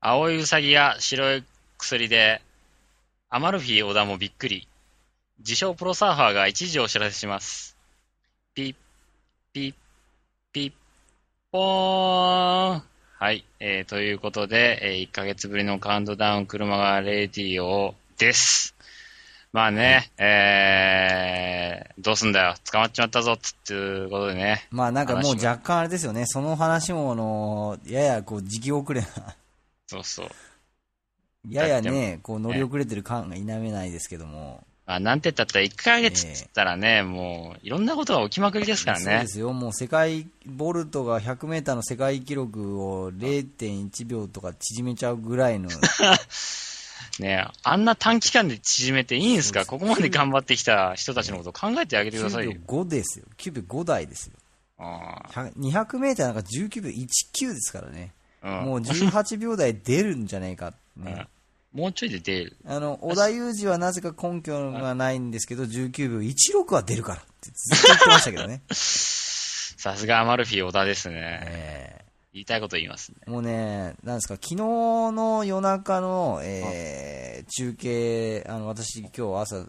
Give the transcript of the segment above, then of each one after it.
青いウサギや白い薬で、アマルフィ小田もびっくり。自称プロサーファーが一時お知らせします。ピッ、ピッ、ピッ、ポーン。はい。えー、ということで、えー、1ヶ月ぶりのカウントダウン車がレディオです。まあね、えー、どうすんだよ。捕まっちまったぞ、つっていうことでね。まあなんかもう若干あれですよね、その話もあの、ややこう時期遅れな、そうそう。ややね、こう乗り遅れてる感が否めないですけども、まあ、なんて言ったって1ヶ月っつったらね、もう、いろんなことが起きまくりですからねそうで。すよ、もう世界、ボルトが100メーターの世界記録を0.1秒とか縮めちゃうぐらいの、ねあんな短期間で縮めていいんですか？ここまで頑張ってきた人たちのことを考えてあげてくださいよ9。秒5ですよ、9秒5台ですよ。あ100 200メーターなんか19秒19ですからね。もう18秒台出るんじゃないか、うんね。もうちょいで出る。あの、織田裕二はなぜか根拠がないんですけど、19秒16は出るからってずっと言ってましたけどね。さすがアマルフィ小田ですね。え言いたいこと言いますね。ーもうね、なんですか、昨日の夜中の、えー中継、あの、私今日朝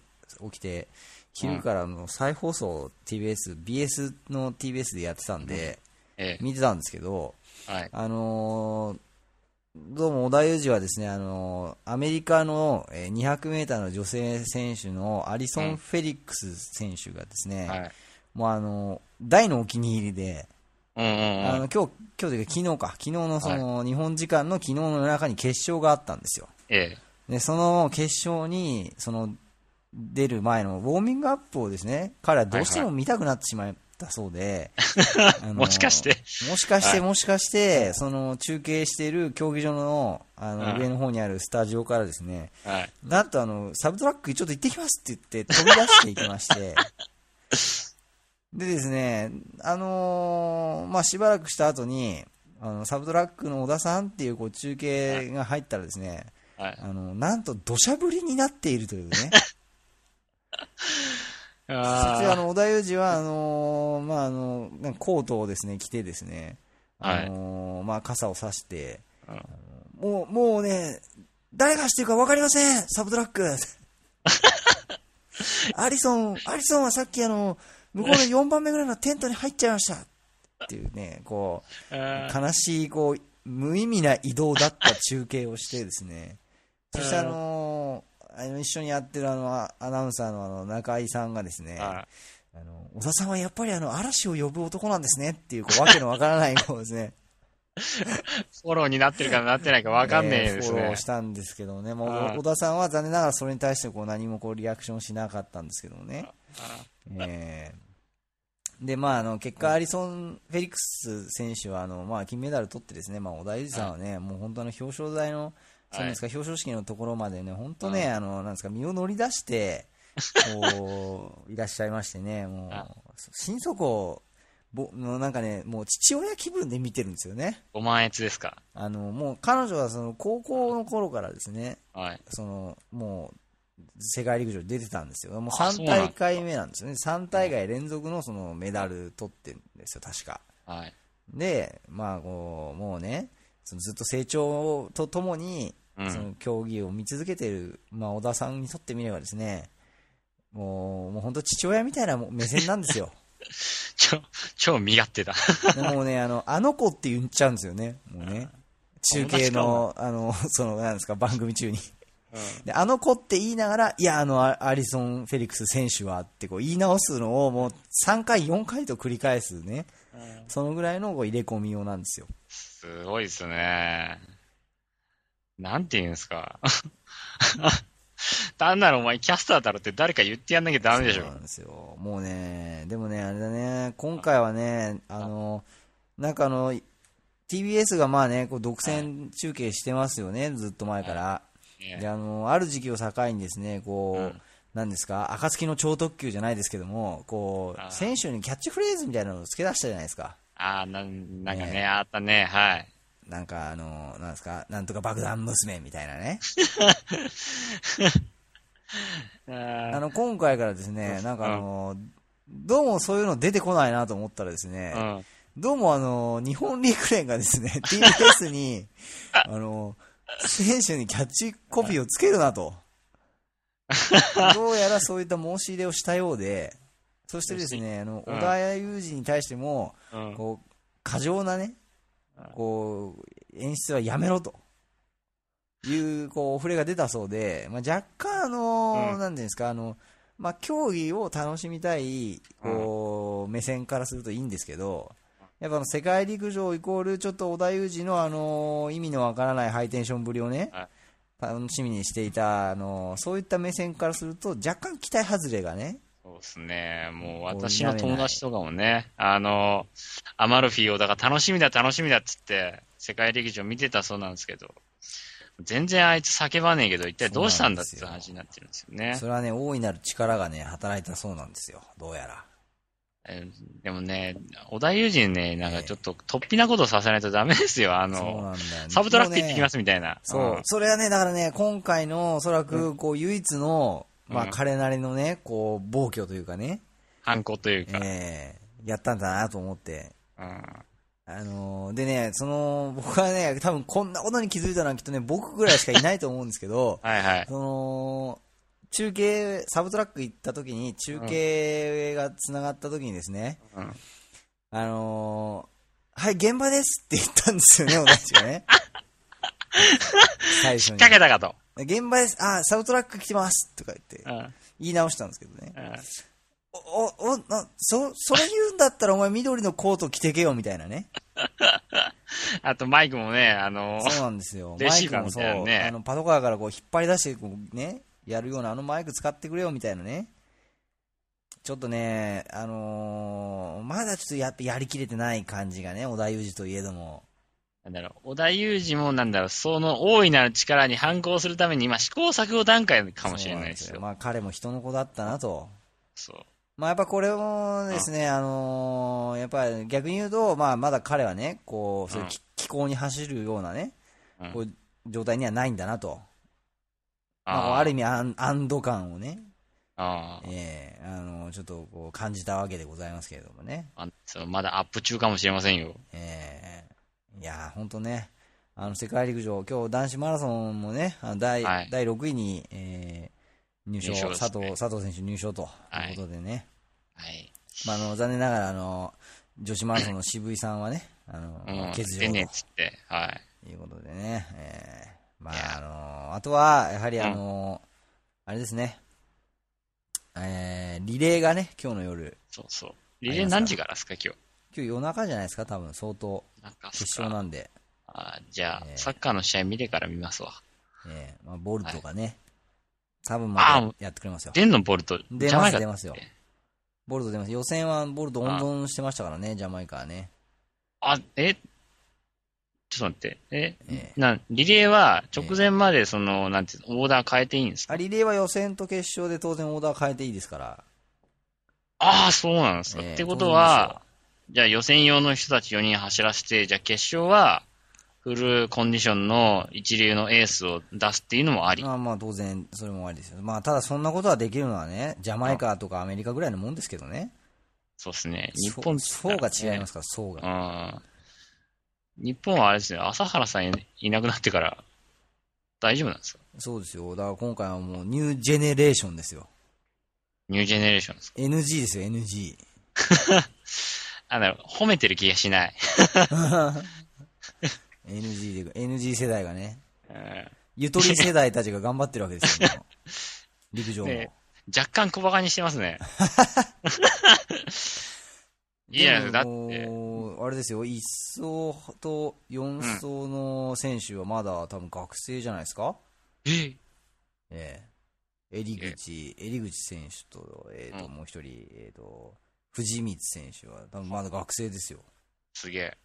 起きて、昼からの再放送 TBS、BS の TBS でやってたんで、え見てたんですけど、えはい。あのーどうも織田裕二はですね、あのーアメリカのえー200メーターの女性選手のアリソン・フェリックス選手がですね、はい。もうあのー大のお気に入りで、うんうんうん。あの今日、今日というか昨日か、昨日のその、日本時間の昨日の夜中に決勝があったんですよ。ええ。で、その決勝に、その、出る前のウォーミングアップをですね、彼はどうしても見たくなってしまったそうで、あのもしかして。もしかして、はもしかして、その中継している競技場のあのはい上の方にあるスタジオからですね、はい。なんとあの、サブトラックちょっと行ってきますって言って飛び出していきまして、でですね、あのーまあ、しばらくした後に、あの、サブトラックの小田さんっていうこう中継が入ったらですね、はい。あの、なんと土砂降りになっているというね。そしてああの、小田裕二は、あのーまあ、あの、コートをですね、着てですね、あのーまあ、傘を差して、もう、もうね、誰がしてるか分かりません。サブトラック。アリソン、アリソンはさっきあの、向こうの4番目ぐらいのテントに入っちゃいましたっていうね、こう、悲しい、こう、無意味な移動だった中継をしてですね、そしてあのーあの一緒にやってるあのアアナウンサーのあの中井さんがですね、はあの小田さんはやっぱりあの嵐を呼ぶ男なんですねっていうこうわけのわからないこうですね、い。フォローになってるかなってないかわかんねえですね。フォロー。したんですけどね、もう小田さんは残念ながらそれに対してこう何もこうリアクションしなかったんですけどもね。あえー。で、まあ、あの結果、アリソン・フェリックス選手はあの、まあ、金メダル取って、ですね、まあ、小田裕二さんはね、もう本当の表彰台の、そうなんですか？表彰式のところまでね、本当ね、あのなんですか身を乗り出して、こう いらっしゃいましてね、もあう、心底ぼのなんかね、もう父親気分で見てるんですよね。ご満悦ですか？あのもう彼女はその高校の頃からですね、はい。そのもう世界陸上に出てたんですよ、もう3あそうなんだ大会目なんですよね、3大会連続のそのメダル取ってるんですよ、確か。はい。で、まあこう、もうね、そのずっと成長とともに、うんその競技を見続けている、まあ、小田さんにとってみればですね、もう、もう本当父親みたいな目線なんですよ。超、超身勝手だ。で もうね、あの、あの子って言っちゃうんですよね、もうね。中継の、あの、その、なんですか、番組中に。で、あの子って言いながら、いや、あの、アアリソン・フェリックス選手はってこう言い直すのをもう3回、4回と繰り返すね。そのぐらいのこう入れ込みようなんですよ。すごいですね。なんて言うんですか。単なるお前キャスターだろって誰か言ってやんなきゃダメでしょそう。なんですよ。もうね、でもね、あれだね、今回はね、あの、なんかあの、TBS がまあね、こう独占中継してますよね、ずっと前から。ねで、あの、ある時期を境にですね、こう、うんなんですか、暁の超特急じゃないですけども、こう、選手にキャッチフレーズみたいなのを付け出したじゃないですか。ああ、なん、かね、ねあったね、はい。なんかあの、なんですか、なんとか爆弾娘みたいなね。ああの、今回からですね、なんかあの、どうもそういうの出てこないなと思ったらですね、うん。どうもあの、日本陸連がですね、TBS に、あの、選手にキャッチコピーをつけるなと。どうやらそういった申し入れをしたようで、そしてですね、あの、うん小田谷裕二に対しても、うん。こう、過剰なね、こう、演出はやめろと。いう、こう、お触れが出たそうで、まあ、若干、あの、うんなんていうんですか、あの、まあ、競技を楽しみたい、こう、目線からするといいんですけど、やっぱ世界陸上イコールちょっと織田裕二のあの、意味のわからないハイテンションぶりをねはい、楽しみにしていた、あの、そういった目線からすると、若干期待外れがね、そうですね。もうもう私の友達とかもね、あの、アマルフィを、だから楽しみだ楽しみだっつって、世界陸上見てたそうなんですけど、全然あいつ叫ばねえけど、一体どうしたんだって話になってるんですよねそ。れはね、大いなる力がね、働いたそうなんですよ、どうやら。えーでもね、小田裕二にね、なんかちょっと突飛なことさせないとダメですよ。あの、ね。サブトラック行ってきますみたいな。そう、んそれはね、だからね、今回のおそらく、こう、唯一の、まあ、うん彼なりのね、こう、暴挙というかね、反抗というか。えーやったんだなと思って。うんあのーでね、その、僕はね、多分こんなことに気づいたのはきっとね、僕ぐらいしかいないと思うんですけど、はいはい。その、中継、サブトラック行った時に、中継が繋がった時にですね、うんあのーはい、現場ですって言ったんですよね、私がね。最初に。かけたかと。現場です。あ、サブトラック来てますとか言ってう、ん言い直したんですけどね。うんお、お、お、な、そ、それ言うんだったらお前緑のコート着てけよみたいなね。あとマイクもね、あの、そうなんですよ。マイクもそう、ねあの、パトカーからこう引っ張り出して、こうね、やるようなあのマイク使ってくれよみたいなね。ちょっとね、あのーまだちょっとやっぱやりきれてない感じがね、小田裕二といえども。なんだろう、小田裕二もなんだろう、その大いなる力に反抗するために今試行錯誤段階かもしれないですよ。そうなんまあ彼も人の子だったなと。そう。まあやっぱこれもですね、あのーやっぱり逆に言うと、まあまだ彼はね、こう、そういう気候に走るようなね、うんこう状態にはないんだなと。まあ、あある意味安安堵感をね、あー。ええあの、ちょっとこう感じたわけでございますけれどもね。あそうまだアップ中かもしれませんよ。ええ。いやー、ほんとね、あの、世界陸上、今日男子マラソンもね、あの第、はい。第6位に、えー入賞、入賞ね。佐藤、佐藤選手入賞ということでね。はい。まあ、あの、残念ながら、あの、女子マラソンの渋井さんはね、あの、うん。欠場出ねえって、はい。ということでね、えーまあ、あの、あとは、やはりあの、あれですね、えー、リレーがね、今日の夜、そうそう。リレー何時からですか、今日？今日夜中じゃないですか、多分、相当、なんかっ決勝なんで、あじゃあ、えーサッカーの試合見てから見ますわ。えーまあ、ボルトがね、多分あまたやってくれますよ。出んのボルト？出ます、出ますよ。ボルト出ます。予選はボルト温存してましたからね、ジャマイカはね。あ、えちょっと待って。え、えな、リレーは直前までその、なんていうの、オーダー変えていいんですか？あリレーは予選と決勝で当然オーダー変えていいですから。ああ、そうなんですか。ええってことは、じゃあ予選用の人たち4人走らせて、じゃあ決勝は、フルコンディションの一流のエースを出すっていうのもあり。まあまあ当然それもありですよ。まあただそんなことはできるのはね、ジャマイカとかアメリカぐらいのもんですけどね。そうですね。日本っつった層が違いますから、層が。うん。日本はあれですね、朝原さんいいなくなってから、大丈夫なんですか？そうですよ。だから今回はもうニュージェネレーションですよ。ニュージェネレーションですか？NG ですよ、NG。あ、なるほど褒めてる気がしない。NG で、NG 世代がね、うんゆとり世代たちが頑張ってるわけですよ。陸上も。ね若干小馬鹿にしてますね。いや、でだっもて、あれですよ、1走と4走の選手はまだ多分学生じゃないですか？え？ええ。襟口、襟口選手と、えっ、と、うんもう一人、えっ、と、藤光選手は多分まだ学生ですよ。すげえ。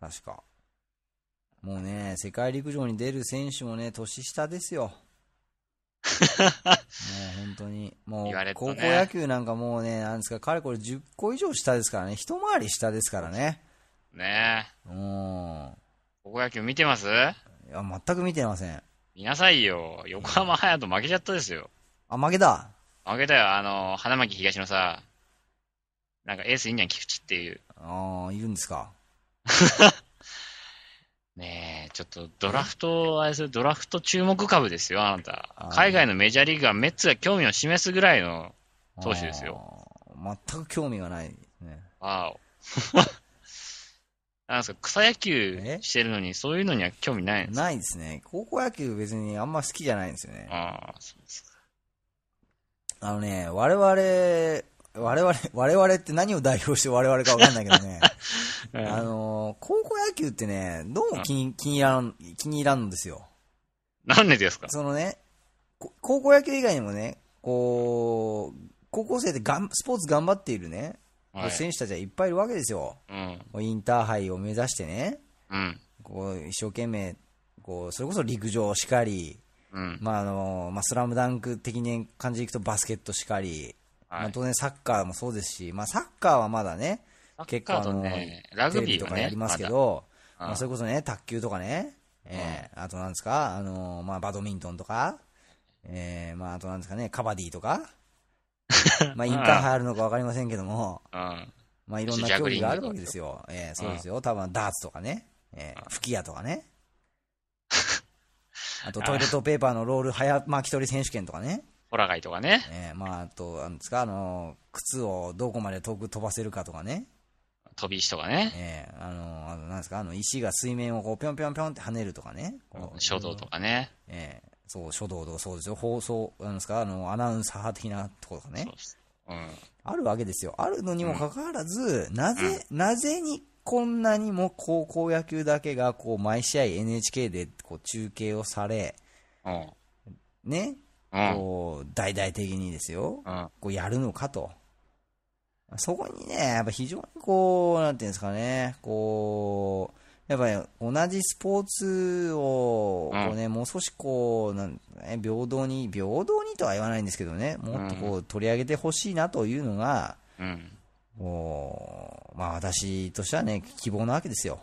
確か。もうね、世界陸上に出る選手もね、年下ですよ。もう本当に。もう高校野球なんかもうね、なんですか、彼これ10個以上下ですからね。一回り下ですからね。ねえ。うん。高校野球見てます？いや、全く見てません。見なさいよ。横浜隼人負けちゃったですよ。あ、負けた？負けたよ。あの、花巻東のさ、なんかエースいんじゃん、菊池っていう。ああ、いるんですか？ねえ、ちょっとドラフト、あれですよドラフト注目株ですよ、あなた海外のメジャーリーグはメッツが興味を示すぐらいの投手ですよ。全く興味がないですね。わお。なんですか、草野球えしてるのに、そういうのには興味ないんですか？ないですね。高校野球別にあんま好きじゃないんですよね。ああ、そうですか。あのね、我々、我々、我々って何を代表して我々かわかんないけどね。あの、高校野球ってね、どうも気に気に入らん、気に入らんのですよ。なんでですか？そのね、こ高校野球以外にもね、こう、高校生でがんスポーツ頑張っているね、はい。選手たちはいっぱいいるわけですよ。うん。インターハイを目指してね、うん。こう一生懸命、こう、それこそ陸上しかり、うん。まああの、まあスラムダンク的な感じでいくとバスケットしかり、まはい。あ当然サッカーもそうですし、まあサッカーはまだね、結構あの、ね、ラグビーとかやりますけど、まあ、それこそね、卓球とかね、えーあとなんですか、あのーまあ、バドミントンとか、えーまあ、あとなんですかね、カバディとか、まあ、インターハイあるのかわかりませんけども、うん。まあ、いろんな競技があるわけですよ。えーそうですよ。多分ダーツとかね、えー吹き矢とかね。あと、トイレットペーパーのロール早巻き取り選手権とかね。ホラガイとかね。えーまあ、あと、なんですか、あのー靴をどこまで遠く飛ばせるかとかね。飛び石とかね。えーあのーあのなんですか、あの、石が水面をこう、ぴょんぴょんぴょんって跳ねるとかね。こう書道とかね。えーそう、書道とかそうですよ。放送、なんですか、あの、アナウンサー的なところとかねそう。ん。あるわけですよ。あるのにもかかわらず、なぜ、なぜにこんなにも高校野球だけが、こう、毎試合 NHK でこう中継をされ、うん。ね、うん。こう、大々的にですよ、うん。こうやるのかと。そこにね、やっぱ非常にこう、なんていうんですかね、こう、やっぱり同じスポーツを、こうね、もう少しこう、なんね、平等に、平等にとは言わないんですけどね、もっとこう取り上げてほしいなというのが、うん。こう、まあ私としてはね、希望なわけですよ。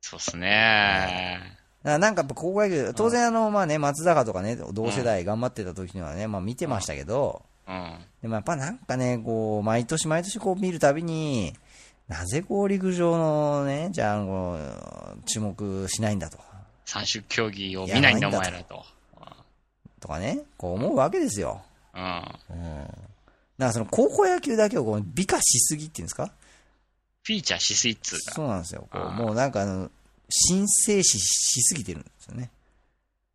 そうっすね。なんかやっぱ高校野球、当然あの、まあね、松坂とかね、同世代頑張ってた時にはね、まあ見てましたけど、うん。でもやっぱなんかね、こう、毎年毎年こう見るたびに、なぜこう陸上のね、じゃあ、こう、注目しないんだと。三種競技を見ないんだ、お前らと。とかね、こう思うわけですよ。うん。うん。だからその高校野球だけをこう美化しすぎっていうんですか？フィーチャーしすぎっつうか。そうなんですよ。こうもうなんかあの、神聖視しすぎてるんですよね。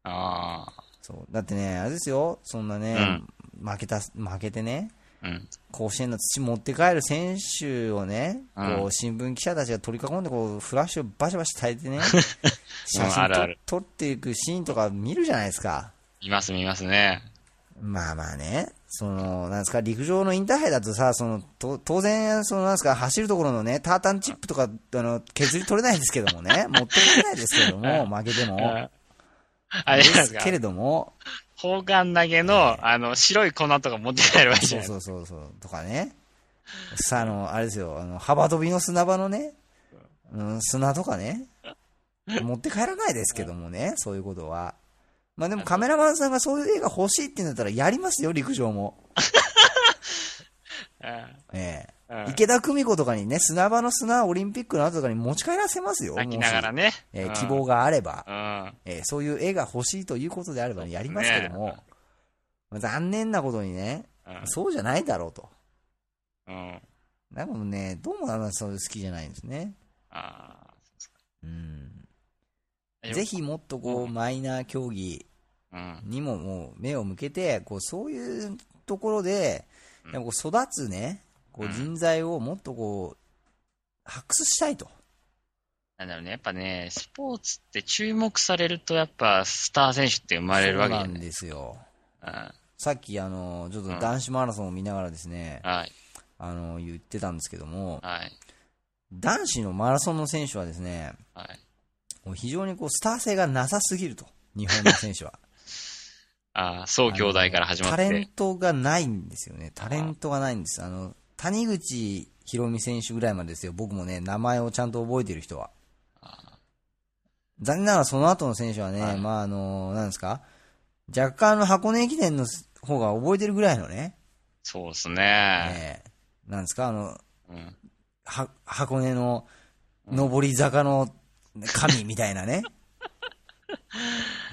あそう。だってね、あれですよ、そんなね、負けた、負けてね、あ。うん。甲子園の土持って帰る選手をね、うんこう新聞記者たちが取り囲んでこうフラッシュをバシバシ焚いてね、写真撮っていくシーンとか見るじゃないですか。います、見ますね。まあまあね、その、なんですか、陸上のインターハイだとさ、その、と当然、その、なんですか、走るところのね、タータンチップとか、あの、削り取れないですけどもね、持ってこれないですけども、負けても。あれですけ。れども、砲丸投げの、あの、白い粉とか持って帰るわけじゃそうないですか。そうそうそう、とかね。さあ、あの、あれですよ、あの、幅跳びの砂場のね、うん、砂とかね、持って帰らないですけどもね、そういうことは。まあでもカメラマンさんがそういう映画欲しいって言うんだったらやりますよ、陸上も。ええうん池田久美子とかにね、砂場の砂オリンピックの後とかに持ち帰らせますよ。泣きながらね。えーうん希望があれば、うん。えーそういう絵が欲しいということであれば、ね、やりますけども、まあ残念なことにね、うんそうじゃないだろうと。うん。なんかもうね、どうもあんまそういう好きじゃないんですね。あうん。あ。ぜひもっとこう、うんマイナー競技うん。にももう目を向けて、こう、そういうところで、うんでもこう育つね、こううん人材をもっとこう、発掘したいと。なんだろうね。やっぱね、スポーツって注目されると、やっぱスター選手って生まれるわけなん。ですよ。うんさっきあの、ちょっと男子マラソンを見ながらですね、はい。あの、言ってたんですけども、はい。男子のマラソンの選手はですね、はい。もう非常にこう、スター性がなさすぎると。日本の選手は。ああ、総兄弟から始まっタレンて。トがないんですよね。タレントがないんです。あの、谷口博美選手ぐらいまでですよ。僕もね、名前をちゃんと覚えてる人は。残念ながらその後の選手はね、はいまああの、なんですか？若干あの箱根駅伝の方が覚えてるぐらいのね、そうですね。えーなんですか？あの、うん。は箱根の上り坂の神みたいなね。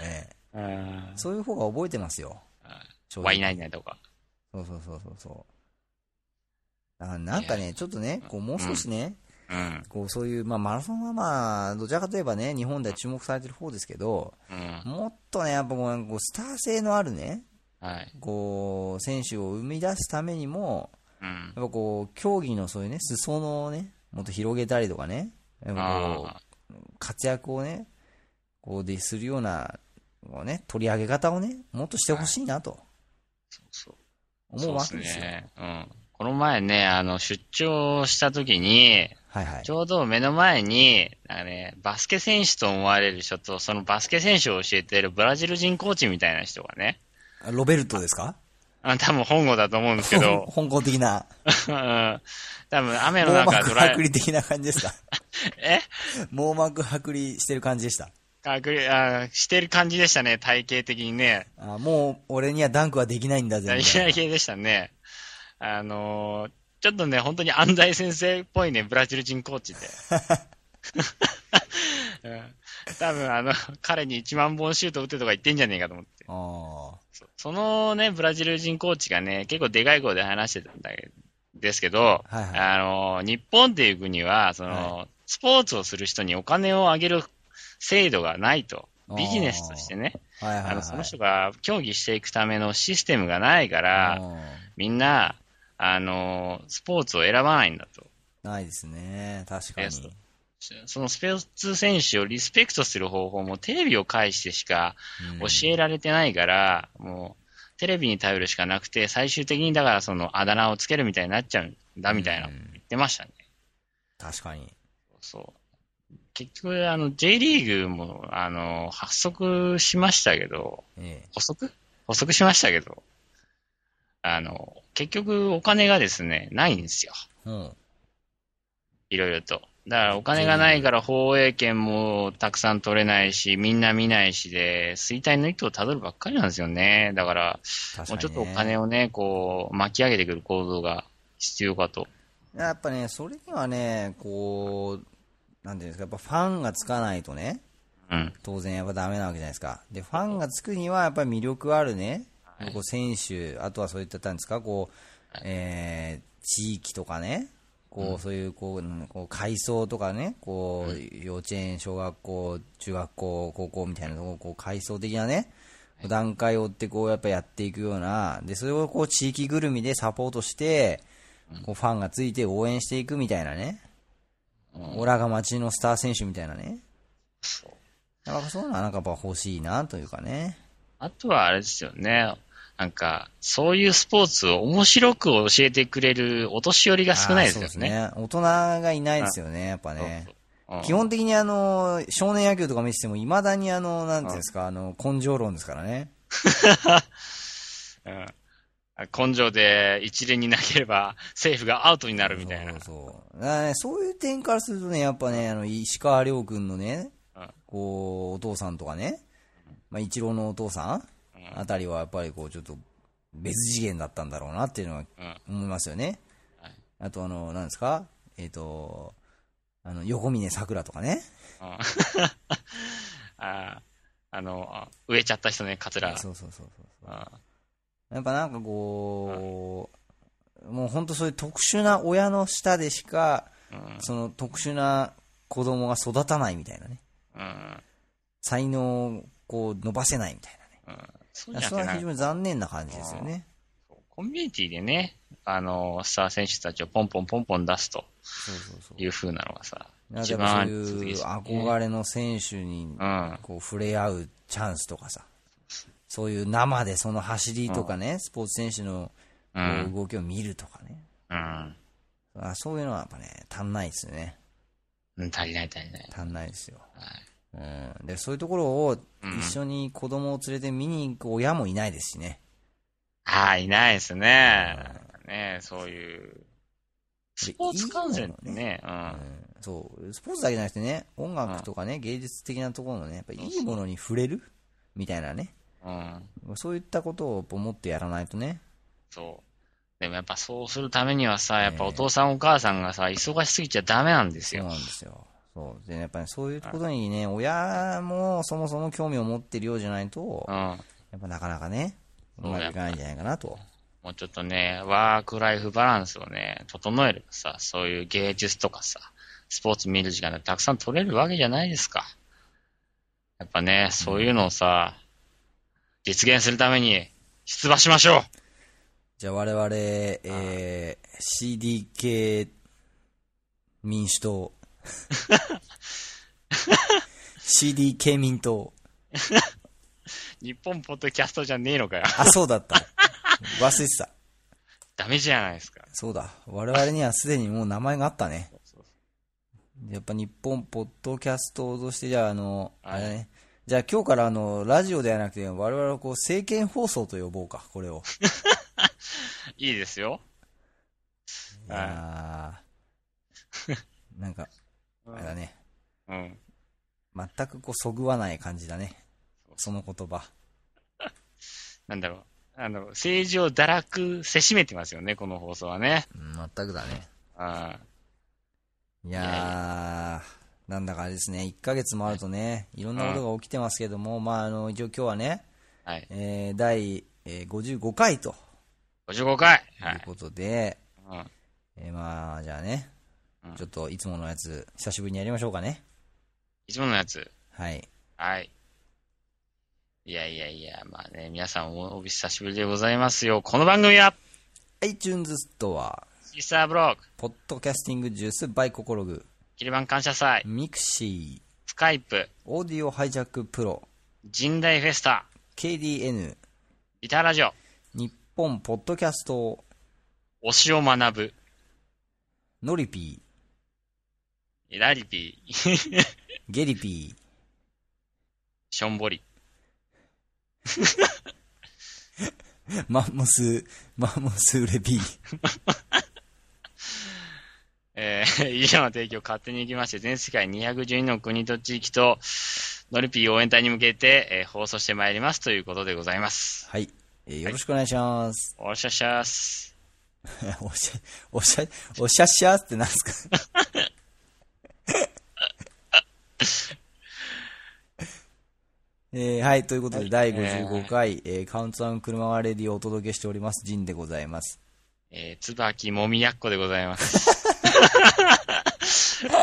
ええうん。そういう方が覚えてますよ。正直ワイナイナイとか。そうそうそうそうそう。あなんかね、ちょっとね、こうもう少しね、うん。こうそういう、まあ、マラソンはまあ、どちらかといえばね、日本では注目されてる方ですけど、うん。もっとね、やっぱこうスター性のあるね、はい。こう、選手を生み出すためにも、うん。やっぱこう、競技のそういうね、裾野をね、もっと広げたりとかね、やっぱこあう、活躍をね、こうでするような、ね、取り上げ方をね、もっとしてほしいなとそう。思うわそうけですよ。ね。うん。この前ね、あの、出張した時に、はいはいち。ょうど目の前に、なんかね、バスケ選手と思われる人と、そのバスケ選手を教えているブラジル人コーチみたいな人がね、ロベルトですか？あ多分本郷だと思うんですけど、香港的な、うん多分雨の網中ドライ膜剥離的な感じですか？え？網膜剥離してる感じでした。かくりあしてる感じでしたね、体型的にね。あもう俺にはダンクはできないんだぜ。みたいな体型系でしたね。あのーちょっとね、本当に安西先生っぽいね、ブラジル人コーチで。うん 多分あの、彼に1万本シュート打てとか言ってんじゃねえかと思って。あーそそのね、ブラジル人コーチがね、結構でかい声で話してたんだけですけど、はいはいあの、日本っていう国は、その、はスポーツをする人にお金をあげる制度がないと。ビジネスとしてね、はいはい、はい。あの、その人が競技していくためのシステムがないかあら、ーみんな、あの、スポーツを選ばないんだと。ないですね。確かに。そのスポーツ選手をリスペクトする方法もテレビを介してしかうん教えられてないから、もう、テレビに頼るしかなくて、最終的にだからそのあだ名をつけるみたいになっちゃうんだみたいな言ってましたね。確かに。そう。結局、あの、J リーグも、あの、発足しましたけど、ええ補足？補足しましたけど、あの、結局お金がですね、ないんですよ。うん。いろいろと。だからお金がないから放映権もたくさん取れないし、みんな見ないしで、衰退の一途をたどるばっかりなんですよね。だから、確かに、ね。もうちょっとお金をね、こう、巻き上げてくる構造が必要かと。やっぱね、それにはね、こう、なんていうんですか、やっぱファンがつかないとね、うん。当然やっぱダメなわけじゃないですか。で、ファンがつくには、やっぱり魅力あるね、はいこう選手、あとはそういった、なんですか、こう、えー、地域とかね、こう、そういう、こう、うんこう階層とかね、こう、幼稚園、小学校、中学校、高校みたいなとこ、こう、階層的なね、段階を追って、こう、やっぱやっていくような、で、それをこう、地域ぐるみでサポートして、こう、ファンがついて応援していくみたいなね、オラが街のスター選手みたいなね、そう。なんかそういうのはなんかやっぱ欲しいなというかね。あとはあれですよね。なんか、そういうスポーツを面白く教えてくれるお年寄りが少ないですよあーそうね。大人がいないですよね、やっぱね。うん基本的にあの、少年野球とか見てても、いまだにあの、なんていうんですか、あの、根性論ですからね。うん根性で一連に投げれば、セーフがアウトになるみたいな。そうそう。だからね、そういう点からするとね、やっぱね、あの、石川遼君のねうん、こう、お父さんとかね、まあ、一郎のお父さんあたりはやっぱりこう、ちょっと、別次元だったんだろうなっていうのはうん思いますよね。はいあとあの、なんですか？えっ、と、あの、横峰桜とかね。うん ああの、あ植えちゃった人ね、カツラ。そうそうそうそうそう。あやっぱなんかこう、もう本当そういう特殊な親の下でしか、うんその特殊な子供が育たないみたいなね。うん才能をこう伸ばせないみたいうんそそれは非常に残念な感じですよね。コミュニティでね、あの、スター選手たちをポンポンポンポン出すとそうそうそう。いう風なのがさ、なんか一やっぱそういう憧れの選手にうん。こう触れ合うチャンスとかさ、そういう生でその走りとかね、スポーツ選手の動きを見るとかね。うん。あそういうのはやっぱね、足んないですよね。うん足りない足りない。足んないですよ。はい。うん、でそういうところをうん一緒に子供を連れて見に行く親もいないですしね。ああ、いないですね。ねそういう、スポーツ観戦ってね、ううんん。そう、スポーツだけじゃなくてね、音楽とかね、芸術的なところのね、やっぱいいものに触れるみたいなね。うん。そういったことを思ってやらないとね。そう。でもやっぱそうするためにはさ、やっぱお父さんお母さんがさ、忙しすぎちゃダメなんですよ。そうなんですよ。そう。で、やっぱり、そういうことにね、親もそもそも興味を持ってるようじゃないと、うん。やっぱなかなかね、うまくいかないんじゃないかなと。もうちょっとね、ワークライフバランスをね、整えればさ、そういう芸術とかさ、スポーツ見る時間がたくさん取れるわけじゃないですか。やっぱね、そういうのをさ、実現するために出馬しましょうじゃあ我々、えー、CDK 民主党。CDK 民党。日本ポッドキャストじゃねえのかよ。あ、そうだった。忘れてた。ダメじゃないですか。そうだ。我々にはすでにもう名前があったね。やっぱ日本ポッドキャストとして、じゃあ、あの、あれだね。じゃあ今日からあの、ラジオではなくて、我々はこう、政見放送と呼ぼうか、これを。いいですよ。いやーなんか、あれだね。うん。全くこう、そぐわない感じだね。その言葉。なんだろう。あの、政治を堕落せしめてますよね、この放送はね。うん、全くだね。あいやー、なんだかあれですね、1ヶ月もあるとね、いろんなことが起きてますけども、まあ、あの、一応今日はね、はい。えー、第、えー55回と55回。はい。いうことで、うん。えーまあ、じゃあねうん、ちょっといつものやつ、久しぶりにやりましょうかね。いつものやつ？はい。はい。いやいやいや、まあね、皆さんおお久しぶりでございますよ。この番組は、iTunes ストア、シーサーブログ、ポッドキャスティングジュースバイココログ、キリバン感謝祭、ミクシー、スカイプ、オーディオハイジャックプロ、神代フェスタ、KDN、ギターラジオ、日本ポッドキャスト、推しを学ぶ、ノリピラリピー、ー、ゲリピションボリ。ー、マンモス、マンモスウレピー。えー、以上の提供を勝手に行きまして、全世界212の国と地域と、ノリピー応援隊に向けて、えー放送してまいりますということでございます。はい。えーよろしくお願いします。おっしゃっしゃーす。おしゃ、おしゃ、おしゃっしゃーってなんですか？えーはい、ということで、第55回、えーカウントダウン車はレディをお届けしております、ジンでございます。えー、椿もみやっこでございます。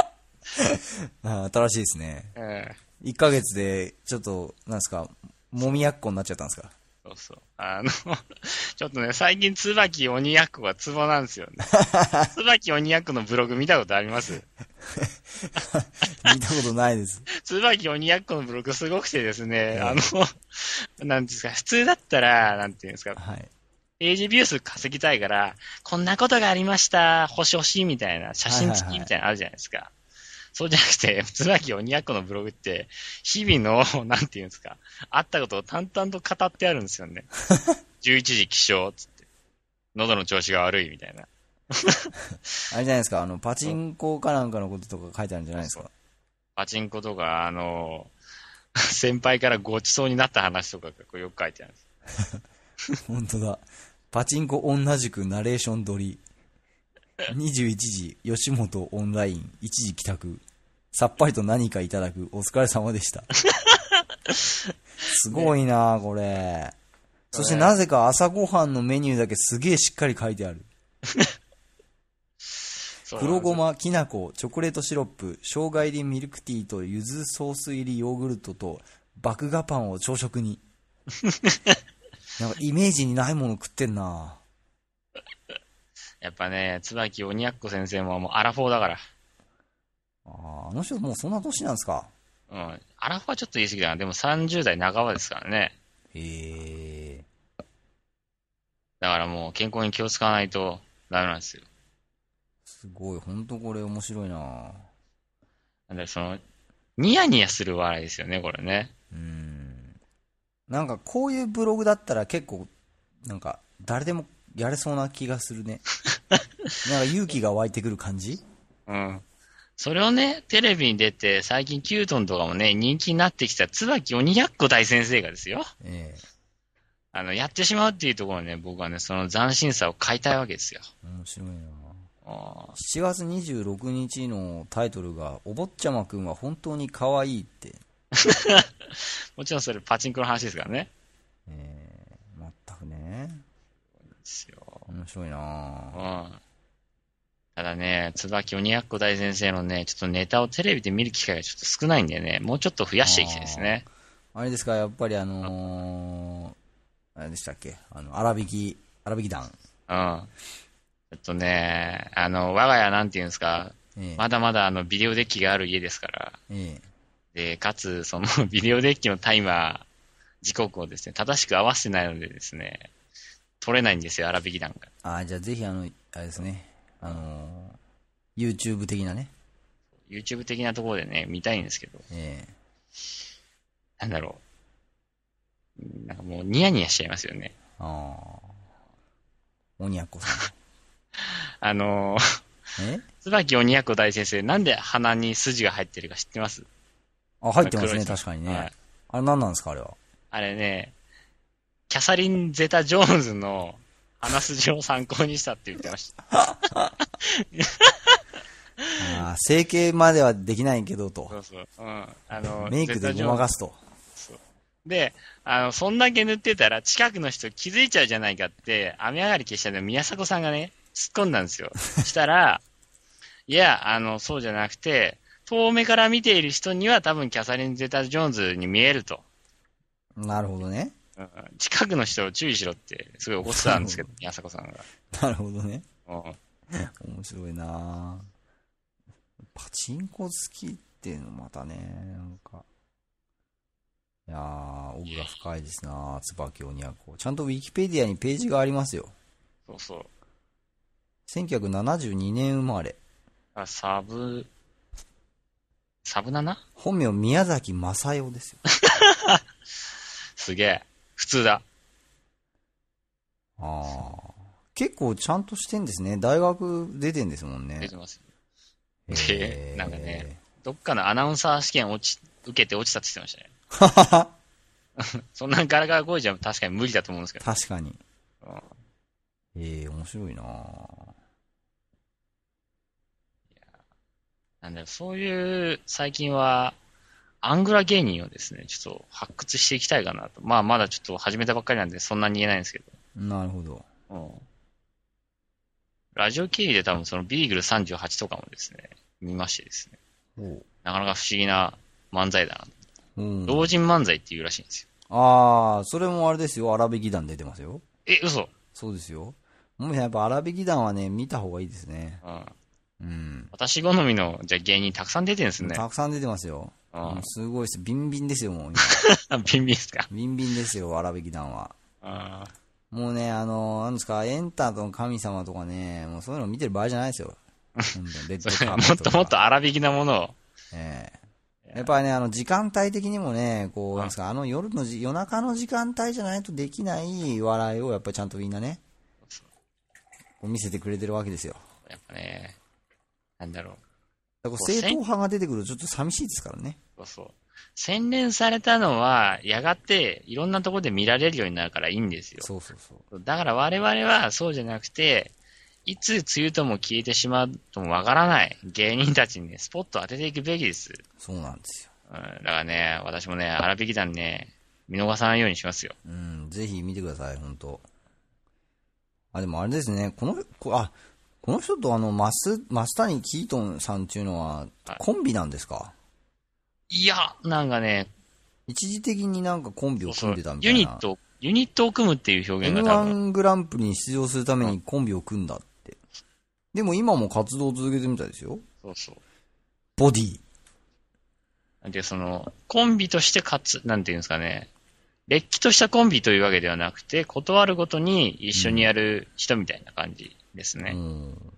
あー新しいですね。えー1ヶ月で、ちょっと、なんですか、もみやっこになっちゃったんですか？そうそう。あの、ちょっとね、最近、椿鬼奴がツボなんですよね。椿鬼奴のブログ見たことあります？見たことないです。椿鬼奴のブログすごくてですね、えあの、なんですか、普通だったら、なんていうんですか、はい。ページビュー数稼ぎたいから、こんなことがありました、星欲しいみたいな、写真付きみたいなのあるじゃないですか。そうじゃなくて、椿鬼奴のブログって、日々の、なんていうんですか、あったことを淡々と語ってあるんですよね。11時起床、つって。喉の調子が悪いみたいな。あれじゃないですか、あの、パチンコかなんかのこととか書いてあるんじゃないですか？パチンコとか、あの、先輩からごちそうになった話とかがよく書いてあるんです。本当だ。パチンコ同じくナレーション撮り。21時、吉本オンライン、1時帰宅。さっぱりと何かいただく。お疲れ様でした。すごいなこれ。そしてなぜか朝ごはんのメニューだけすげえしっかり書いてある。黒ごま、きな粉、チョコレートシロップ、生姜入りミルクティーと柚子ソース入りヨーグルトと、麦芽パンを朝食に。なんかイメージにないもの食ってんなやっぱね、椿鬼奴先生ももうアラフォーだから。あーあの人もうそんな年なんですか？うん。アラフはちょっと言い過ぎだな。でも30代半ばですからね。へえ。だからもう健康に気を使わないとダメなんですよ。すごい、ほんとこれ面白いななんでその、ニヤニヤする笑いですよね、これね。うん。なんかこういうブログだったら結構、なんか誰でもやれそうな気がするね。なんか勇気が湧いてくる感じ？うん。それをね、テレビに出て、最近キュートンとかもね、人気になってきた椿鬼奴大先生がですよ。えあの、やってしまうっていうところね、僕はね、その斬新さを買いたいわけですよ。え面白いなあ7月26日のタイトルが、お坊ちゃまくんは本当に可愛いって。もちろんそれパチンコの話ですからね。えー、全くね。ですよ。面白いなうぁ。ん。ただね、椿鬼奴大先生のね、ちょっとネタをテレビで見る機会がちょっと少ないんでね、もうちょっと増やしていきたいですね。あれですか、やっぱりあのー、あれでしたっけ？あの、荒引き、荒引き団。うん。えっとね、あの、我が家なんていうんですか、ええまだまだあの、ビデオデッキがある家ですから、えで、かつ、その、ビデオデッキのタイマー、時刻をですね、正しく合わせてないのでですね、取れないんですよ、荒引き団が。あじゃあぜひあの、あれですね、あのー、YouTube 的なね、YouTube 的なところでね、見たいんですけど、えなんだろう。なんかもうニヤニヤしちゃいますよね。えああ。鬼奴さ あのー、ん。え？椿鬼奴大先生、なんで鼻に筋が入ってるか知ってます？あ、入ってますね、確かにね。はいあれ何なんですか、あれは？ああれね、キャサリン・ゼタ・ジョーンズの鼻筋を参考にしたって言ってました。ああ、整形まではできないけどとそ。うそう。うん。あの、メイクでごまかすと。す。で、あの、そんだけ塗ってたら近くの人気づいちゃうじゃないかって、雨上がり消したの宮迫さんがね、突っ込んだんですよ。したら、いや、あの、そうじゃなくて、遠目から見ている人には多分キャサリン・ゼタ・ジョーンズに見えると。なるほどね。うん近くの人を注意しろって、すごい怒ってたんですけど、宮迫さんが。なるほどね。うん面白いなパチンコ好きっていうのまたね、なんか。いやー、奥が深いですな椿鬼奴。ちゃんとウィキペディアにページがありますよ。そうそう。1972年生まれ。あサブ、サブ 7? 本名宮崎正代ですよ。すげえ。普通だ。あー。結構ちゃんとしてんですね。大学出てんですもんね出て。ます。でなんかね。どっかのアナウンサー試験落ち、受けて落ちたって言ってましたね。そんなガラガラ声じゃ確かに無理だと思うんですけど。確かに。うんええ面白いなぁなんだろう、そういう、最近は、アングラ芸人をですね、ちょっと発掘していきたいかなと。まあ、まだちょっと始めたばっかりなんで、そんなに言えないんですけなるほど。ど。うん。ラジオ経由で多分そのビーグル38とかもですね、見ましてですね。おなかなか不思議な漫才だな。うん、老人漫才っていうらしいんですよ。ああ、それもあれですよ。荒引き団出てますよ。え、嘘そうですよ。もうねやっぱ荒引き団はね、見た方がいいですね。うん。うん。私好みの、じゃあ芸人たくさん出てるんですね。たくさん出てますよ。うんすごいです。ビンビンですよ、もう。あ ビンビンですか？ビンビンですよ、荒引き団は。あもうね、あの、なんですか、エンターの神様とかね、もうそういうの見てる場合じゃないですよ。レッドカもっとーペットとか もっと荒引きなものを。ええやっぱりね、あの、時間帯的にもね、こう、なんですか、あの夜のじ、夜中の時間帯じゃないとできない笑いを、やっぱりちゃんとみんなね、こう見せてくれてるわけですよ。やっぱね、なんだろう。だから正統派が出てくるとちょっと寂しいですからね。そうそう。洗練されたのは、やがていろんなところで見られるようになるからいいんですよ。そうそうそう。だから我々はそうじゃなくて、いつ梅雨とも消えてしまうともわからない芸人たちにね、スポットを当てていくべきです。そうなんですよ。うん、だからね、私もね、荒引き団ね、見逃さないようにしますよ。うん、ぜひ見てください、本当あ、でもあれですね、この、こあ、この人とあの、マス、マスタニキートンさんっていうのははい、コンビなんですか？いや、なんかね、一時的になんかコンビを組んでたみたユいな。ニット、ユニットを組むっていう表現が多分、M1 グランプリに出場するためにコンビを組んだって。でも今も活動を続けてるみたいですよ。そうそう。ボディ。で、その、コンビとして勝つ、なんていうんですかね、れっきとしたコンビというわけではなくて、断るごとに一緒にやる人みたいな感じですね。うん。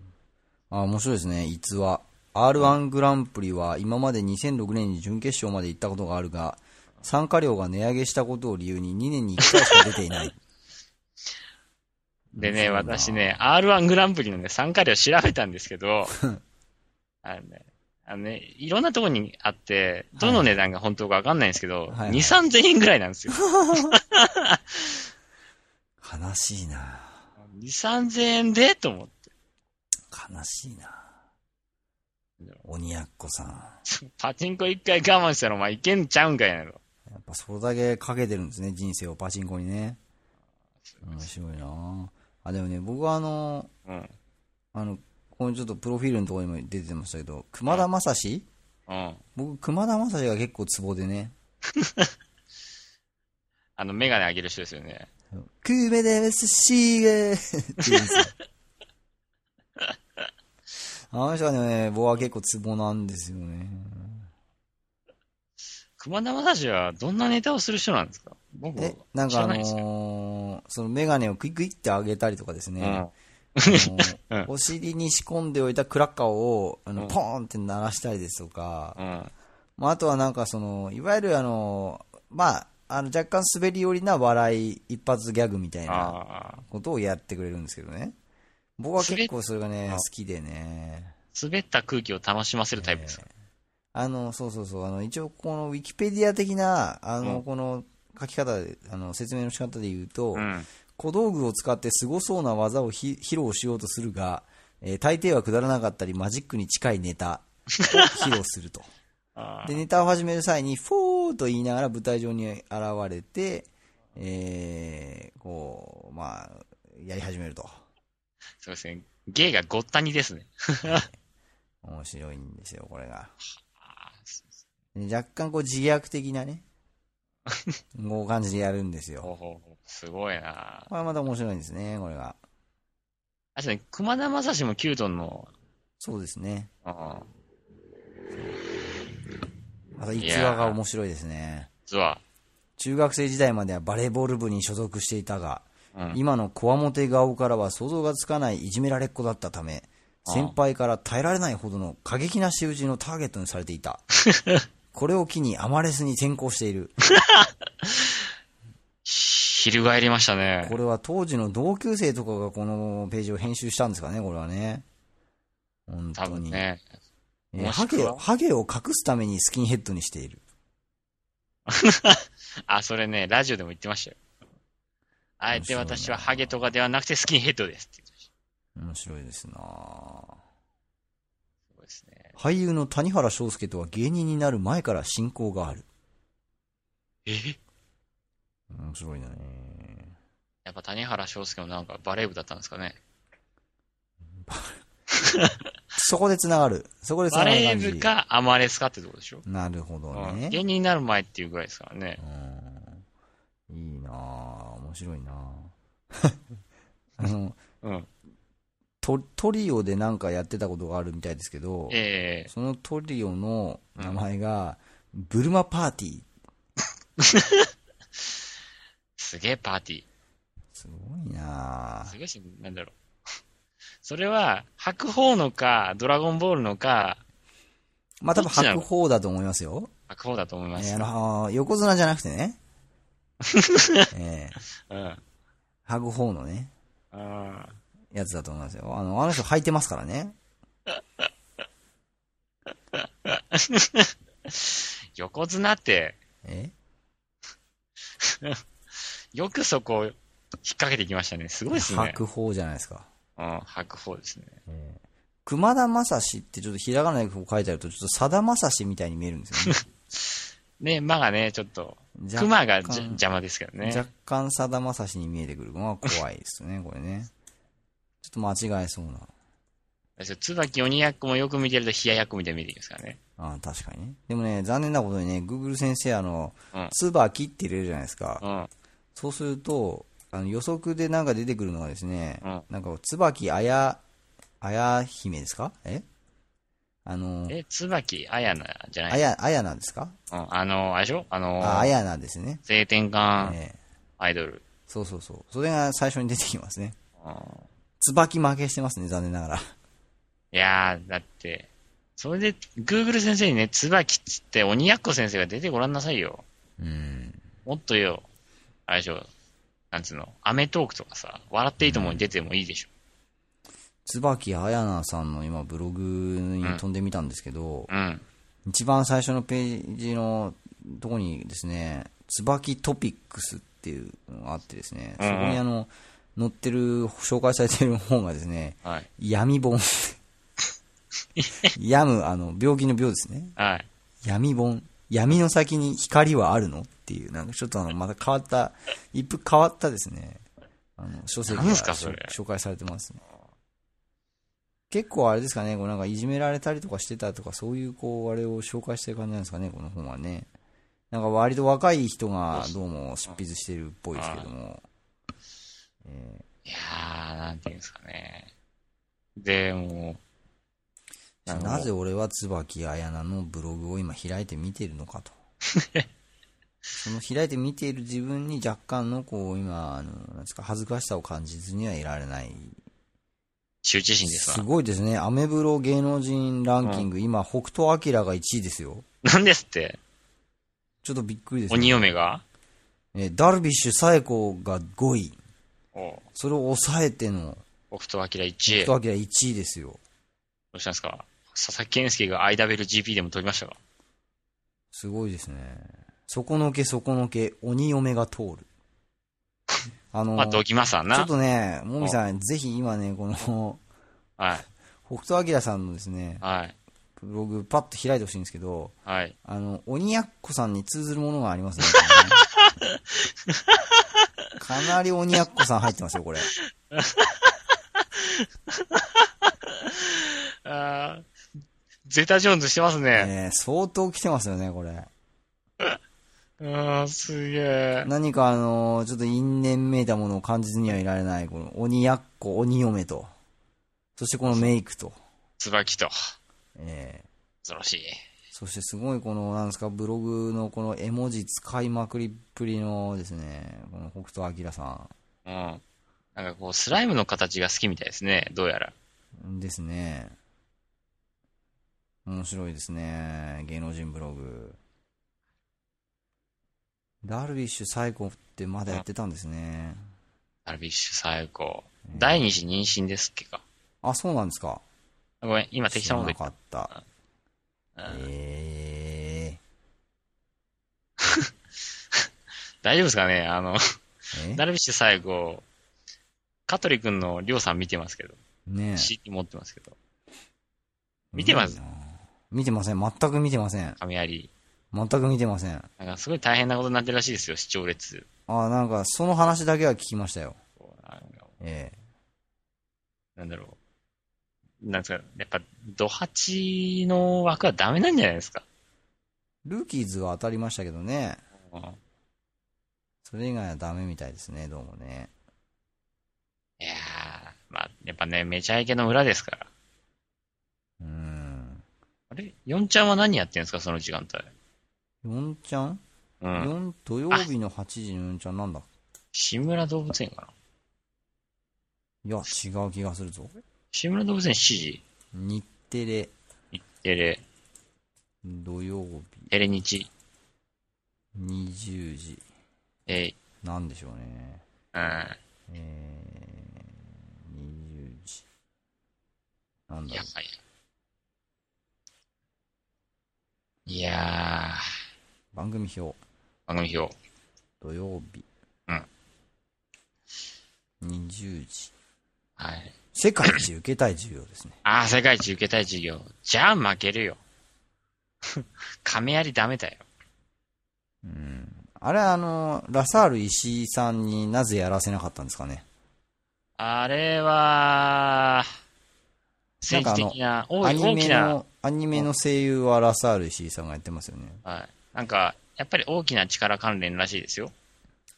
あ、面白いですね。逸話。R1 グランプリは今まで2006年に準決勝まで行ったことがあるが、参加料が値上げしたことを理由に2年に1回しか出ていない。でね、私ね、R1 グランプリのね、参加料調べたんですけど、あのね、あのね、いろんなところにあって、どの値段が本当かわかんないんですけど、はいはい2、3000円ぐらいなんですよ。悲しいな2、3000円でと思って。悲しいな。鬼奴さん。パチンコ一回我慢したらお前いけんちゃうんかいなろ。やっぱそれだけかけてるんですね、人生をパチンコにね。面白いなあ、でもね、僕はあの、うん。あの、ここにちょっとプロフィールのところにも出てましたけど、熊田正史うん。僕、熊田正史が結構ツボでね。あの、メガネあげる人ですよね。クーベでスシーゲーって言うんですよ。あの人はね、僕は結構ツボなんですよね。熊田正史はどんなネタをする人なんですか？僕、え、なんかあ。のーそのメガネをクイックイって上げたりとかですね。うん。お尻に仕込んでおいたクラッカーを、あの、うんポーンって鳴らしたりですとか、うん。まあ、あとはなんかその、いわゆるあの、まあ、あの、若干滑り寄りな笑い、一発ギャグみたいな。ことをやってくれるんですけどね。僕は結構それがね、あ好きでね。滑った空気を楽しませるタイプですか、あの、そうそうそう、あの、一応このウィキペディア的な、あの、うんこの書き方で、あの、説明の仕方で言うと、うん。小道具を使って凄そうな技をひ披露しようとするが、えー大抵はくだらなかったりマジックに近いネタを披露すると。あで、ネタを始める際に、フォーと言いながら舞台上に現れて、えー、こう、まあ、やり始めると。そうですね。芸がごったにですね。面白いんですよ、これが。若干こう自虐的なね、こう感じでやるんですよ。すごいなこれまた面白いんですね、これが。あとね、熊田正史もキュートンの、そうですね。うん。また逸話が面白いですね。実は、中学生時代まではバレーボール部に所属していたが、うん。今のこわもて顔からは想像がつかないいじめられっ子だったため、ああ先輩から耐えられないほどの過激な仕打ちのターゲットにされていた。これを機にアマレスに転校している。翻りましたねこ。れは当時の同級生とかがこのページを編集したんですかね、これはね。本多当に。分ね。えーハゲハゲを隠すためにスキンヘッドにしている。あ、それね、ラジオでも言ってましたよ。あえて私はハゲとかではなくてスキンヘッドですって言ってました。面白いですなぁそうですね。俳優の谷原章介とは芸人になる前から親交がある。え？面白いね。やっぱ谷原章介もなんかバレー部だったんですかね。そこで繋がる。そこで繋バがる感じ。レー部かアマレスかってとこでしょ。なるほどうんね。芸人になる前っていうぐらいですからね。うんいいなぁ面白いなぁ あの、うん。トトリオでなんかやってたことがあるみたいですけど、ええそのトリオの名前が、ブルマパーティー。すげえパーティー。すごいなぁすごいし、なんだろう。それは、白鵬のか、ドラゴンボールのか、まあ多分白鵬だと思いますよ。白鵬だと思います。えーあの、横綱じゃなくてね。えーうん。白鵬のね、あやつだと思いますよ。あの、あの人履いてますからね。ー 横綱って、え？よくそこを引っ掛けてきましたね。すごいですね。白鵬じゃないですか。うん、白鵬ですね。熊田正史ってちょっとひらがなでこう書いてあると、ちょっとさだまさしみたいに見えるんですよね。ね、馬がね、ちょっと、熊が邪魔ですけどね。若干さだまさしに見えてくるのが怖いですね、これね。ちょっと間違えそうな。椿鬼役もよく見てると冷ややっこみたいに見えてきますからね。ああ確かにね。でもね、残念なことにね、Google 先生、あの、うん椿って入れるじゃないですか。うん。そうすると、あの予測でなんか出てくるのがですね、うんなんか、椿あや、あや姫ですか？え？あの、え、椿あやなじゃない？あや、あやなんですか？うん。あの、あれでしょ？あの、あ、あやなんですね。性転換ええアイドル。そうそうそう。それが最初に出てきますね。うん椿負けしてますね、残念ながら。いやー、だって、それで、Google 先生にね、椿っつって、鬼奴先生が出てごらんなさいよ。うん。もっとよ、あれでしょ、なんつうの、アメトークとかさ、笑っていいともに出てもいいでしょ。椿あやなさんの今ブログに飛んでみたんですけど、うん。一番最初のページのとこにですね、椿トピックスっていうのがあってですね、そこにあの、載ってる、紹介されてる本がですね、はい。闇本。病む、あの、病気の病ですね。はい。闇本。闇の先に光はあるの？っていう、なんかちょっとあの、また変わった、一風変わったですね、あの、書籍が紹介されてますね。結構あれですかね、こうなんかいじめられたりとかしてたとか、そういうこう、あれを紹介してる感じなんですかね、この本はね。なんか割と若い人がどうも執筆してるっぽいですけども。えいやー、なんていうんですかね。でも、ーなぜ俺は椿彩菜のブログを今開いて見てるのかと。その開いて見ている自分に若干のこう今、あの、なんですか、恥ずかしさを感じずにはいられない。羞恥心ですすわ。ごいですね。アメブロ芸能人ランキング、今、北斗晶が1位ですよ。なんですってちょっとびっくりですね。鬼嫁が？えーダルビッシュ紗子が5位。それを抑えての、北斗晶1位。北斗晶1位ですよ。どうしたんですか？佐々木健介が IWGP でも取りましたか？すごいですね。底のけ底のけ、鬼嫁が通る。あの、まあ、ドキマさんな。ちょっとね、もみさん、ぜひ今ね、この、はい。北斗晶さんのですね、はい。ブログパッと開いてほしいんですけど、はい。あの、鬼奴さんに通ずるものがありますね。かなり鬼奴さん入ってますよ、これ。あーゼータジョーンズしてますね。ね相当来てますよね、これ。あーすげえ。何かあの、ちょっと因縁めいたものを感じずにはいられない、この鬼奴、鬼嫁と、そしてこのメイクと、椿と。えー恐ろしい。そしてすごいこの、なんですか、ブログのこの絵文字使いまくりっぷりのですね、この北斗晶さうん。なんかこう、スライムの形が好きみたいですね。どうやら。んですね。面白いですね、芸能人ブログ。ダルビッシュ最後ってまだやってたんですね。ダルビッシュ最高。第二子妊娠ですっけか？あ、そうなんですか。ごめん、今適当なこと言っなかった。た。うんえ大丈夫ですかね？あの、ー、え？ダルビッシュ最後、香取君のりょうさん見てますけど、ねえ CD 持ってますけど、見てます？見てません。全く見てません。亀有。全く見てません。なんかすごい大変なことになってるらしいですよ、視聴率。あ、なんか、その話だけは聞きましたよ。こうなんかえなんだろう。なんですか、やっぱ、ドハチの枠はダメなんじゃないですか。えルーキーズは当たりましたけどね。うんそれ以外はダメみたいですね、どうもね。いやー、まあ、やっぱね、めちゃイケの裏ですから。れ？ヨンちゃんは何やってんですか、その時間帯。ヨンちゃん、うん。ヨン土曜日の8時のヨンちゃんなんだ？志村動物園かな？いや、違う気がするぞ。志村動物園7時日テレ、日テレ、土曜日、テレ日、20時。えなんでしょうね。ー、うん。えー、20時。なんだろやばい。いやう。番組表。ー、番組表。土曜日。うん。20時。はい。世界一受けたい授業ですね。ああ、世界一受けたい授業。じゃあ負けるよ。亀有ダメだよ。うん。あれ、あの、ラサール石井さんになぜやらせなかったんですかね。あれは、政治的な、大きな、の、アニメの声優はラサール石井さんがやってますよね。はい。なんか、やっぱり大きな力関連らしいですよ。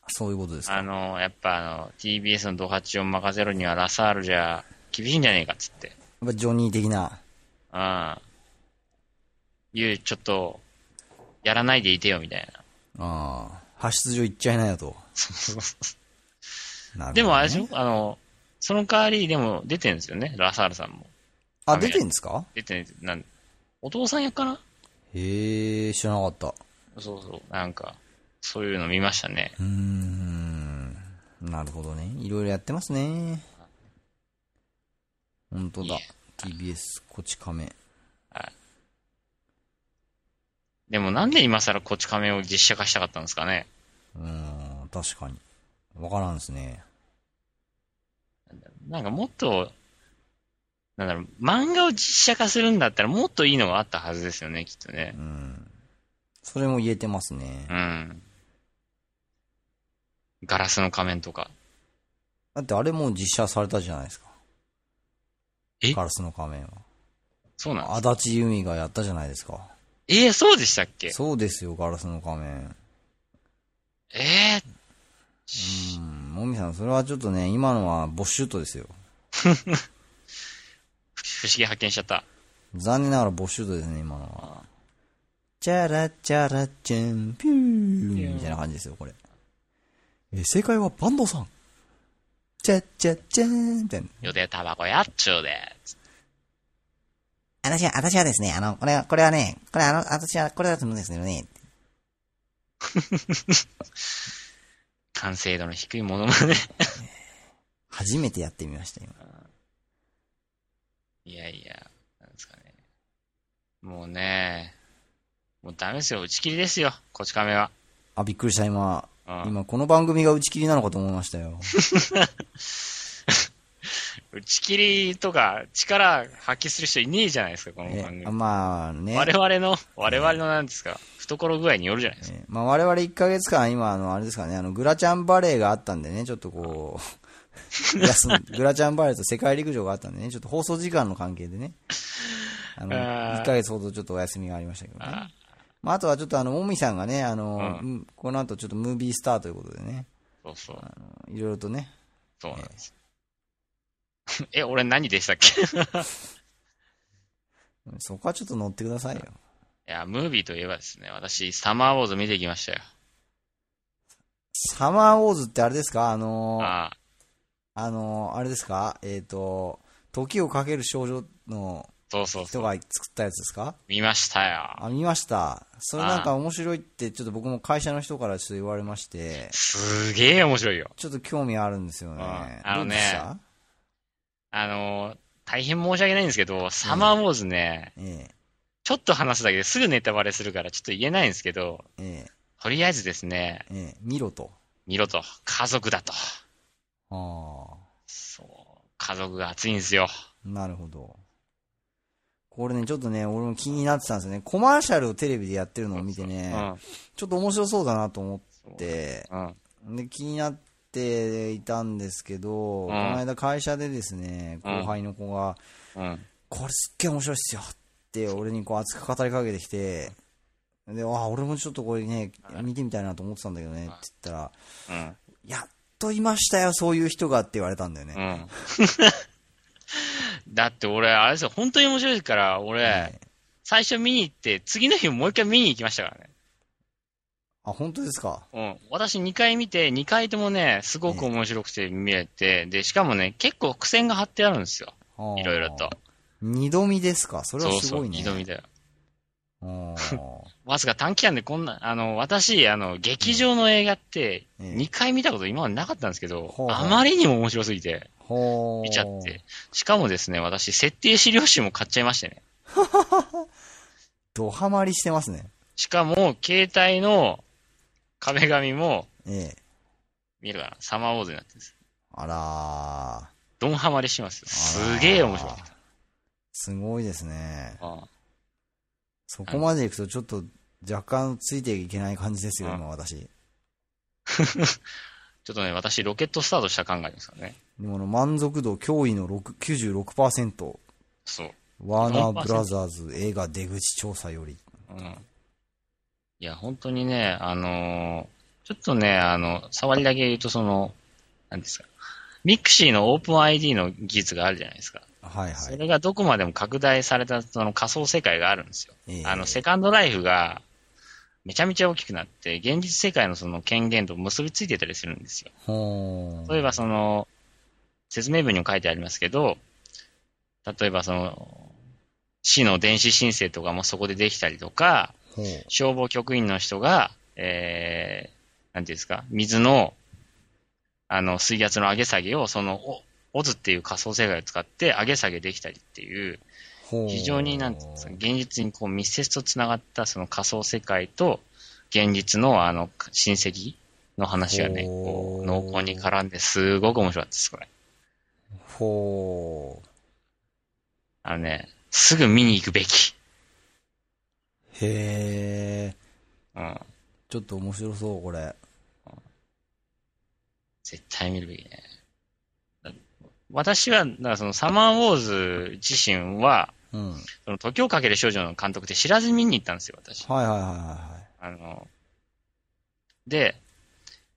そういうことですか。あの、やっぱあの、TBS のドハチを任せるにはラサールじゃ厳しいんじゃねえかっつって。やっぱジョニー的な。うん。いう、ちょっと、やらないでいてよみたいな。ああ。発出場行っちゃいなよと。ねでもあれでしょ？あの、その代わりでも出てるんですよね、ラサールさんも。あ、出てんですか？出てるなんお父さん役かな？へえ、知らなかった。そうそう、なんか、そういうの見ましたね。うーん。なるほどね。いろいろやってますね。本当だ。TBS、こち亀。でもなんで今更こち亀を実写化したかったんですかね？うーん、確かに。わからんですね。なんかもっと、なんだろう、漫画を実写化するんだったらもっといいのがあったはずですよね、きっとねう。ん。それも言えてますねう。ん。ガラスの仮面とか。だってあれもう実写されたじゃないですか。え？ガラスの仮面は。そうなんです足立由美がやったじゃないですか。えー、そうでしたっけ？そうですよ、ガラスの仮面。えー、うん。もみさん、それはちょっとね、今のはボッシュートですよ。不思議発見しちゃった。残念ながらボッシュートですね、今のは。チャラチャラチャン、ピューみたいな感じですよ、これ。え、正解はバンドさん。チャッチャッチャーンみたいな。予定タバコやっちゅうで。私は、私はですね、あの、これは、これはね、これあの、私は、これだと思うんですけどね。完成度の低いものまね。初めてやってみました、今。いやいや、なんですかね。もうね、もうダメですよ。打ち切りですよ。こち亀は。あ、びっくりした、今。うん今、この番組が打ち切りなのかと思いましたよ。打ち切りとか力発揮する人いねえじゃないですか、このえ番組。あまあね。我々の、我々のなんですか、懐具合によるじゃないですか。えまあ我々1ヶ月間、今、あの、あれですかね、あの、グラチャンバレーがあったんでね、ちょっとこう、グラチャンバレーと世界陸上があったんでね、ちょっと放送時間の関係でね、あの、あー。1ヶ月ほどちょっとお休みがありましたけどね。あ。まあ、あとはちょっとあの、もみさんがね、あの、うん。うんこの後ちょっとムービースターということでね、そうそう。あのいろいろとね、そうなんです。え、俺何でしたっけ？い そこはちょっと乗ってくださいよ。や、ムービーといえばですね、私、サマーウォーズ見てきましたよ。サマーウォーズってあれですか？あの、ああの、あれですか？えっ、と、時をかける少女のそうそう。人が作ったやつですか？見ましたよ。あ、見ました。それなんか面白いって、ちょっと僕も会社の人からちょっと言われまして、すげえ面白いよ。ちょっと興味あるんですよね。あのねあのー大変申し訳ないんですけど、サマーウォーズね、えちょっと話すだけですぐネタバレするからちょっと言えないんですけど、え、えとりあえずですね、え、ええ、見ろと。見ろと、家族だと。あそう、家族が熱いんですよ。あ、なるほど。これね、ちょっとね、俺も気になってたんですよね。コマーシャルをテレビでやってるのを見てね、ちょっと面白そうだなと思って、うん。うん。で、気になっていたんですけど、この間会社でですね、後輩の子が、うん。これすっげえ面白いっすよって俺にこう熱く語りかけてきて、で、あ、俺もちょっとこれね、見てみたいなと思ってたんだけどねって言ったら、うん。やっといましたよ、そういう人がって言われたんだよね。うん。だって俺、あれですよ、本当に面白いから、俺、ええ最初見に行って、次の日もう一回見に行きましたからね。あ、本当ですか？うん。私2回見て、2回ともね、すごく面白くて見れて、で、しかもね、結構苦戦が張ってあるんですよ。いろいろと。。二度見ですか？それはそうそう、すごいね。二度見だよ。わずか短期間でこんな、あの、私、あの、劇場の映画って、ええ2回見たこと今までなかったんですけど、ほうほうあまりにも面白すぎて、ほー見ちゃって。しかもですね、私、設定資料集も買っちゃいましてね。ドハマりしてますね。しかも、携帯の壁紙も、ええ。見るかなサマーウォーズになってるんです。あらー。ドンハマりしますすげえ面白かった。すごいですね。うんそこまで行くとちょっと若干ついていけない感じですよ、うん今私。ちょっとね、私、ロケットスタートした感がありますからね。でもあの満足度驚異の6 96%。そう。ワーナーブラザーズ映画出口調査より。うん。いや、本当にね、あのーちょっとね、あの、触りだけ言うと、その、なんですか。ミクシーのオープン ID の技術があるじゃないですか。はいはい。それがどこまでも拡大されたその仮想世界があるんですよ。ええあの、セカンドライフがめちゃめちゃ大きくなって、現実世界のその権限と結びついてたりするんですよ。例えばその、説明文にも書いてありますけど、例えばその、市の電子申請とかもそこでできたりとか、消防局員の人が、えー、なんていうんですか、水の、あの、水圧の上げ下げを、その、おオズっていう仮想世界を使って上げ下げできたりっていう、非常になん現実にこう密接とつながったその仮想世界と現実のあの親戚の話がね、こう濃厚に絡んですごく面白かったです、これ。ほあのね、すぐ見に行くべき。ー。へー。うん。ちょっと面白そう、これ。絶対見るべきね。だ私は、だからそのサマーウォーズ自身は、うん。その時をかける少女の監督って知らずに見に行ったんですよ、私。はいはいはいはあの、で、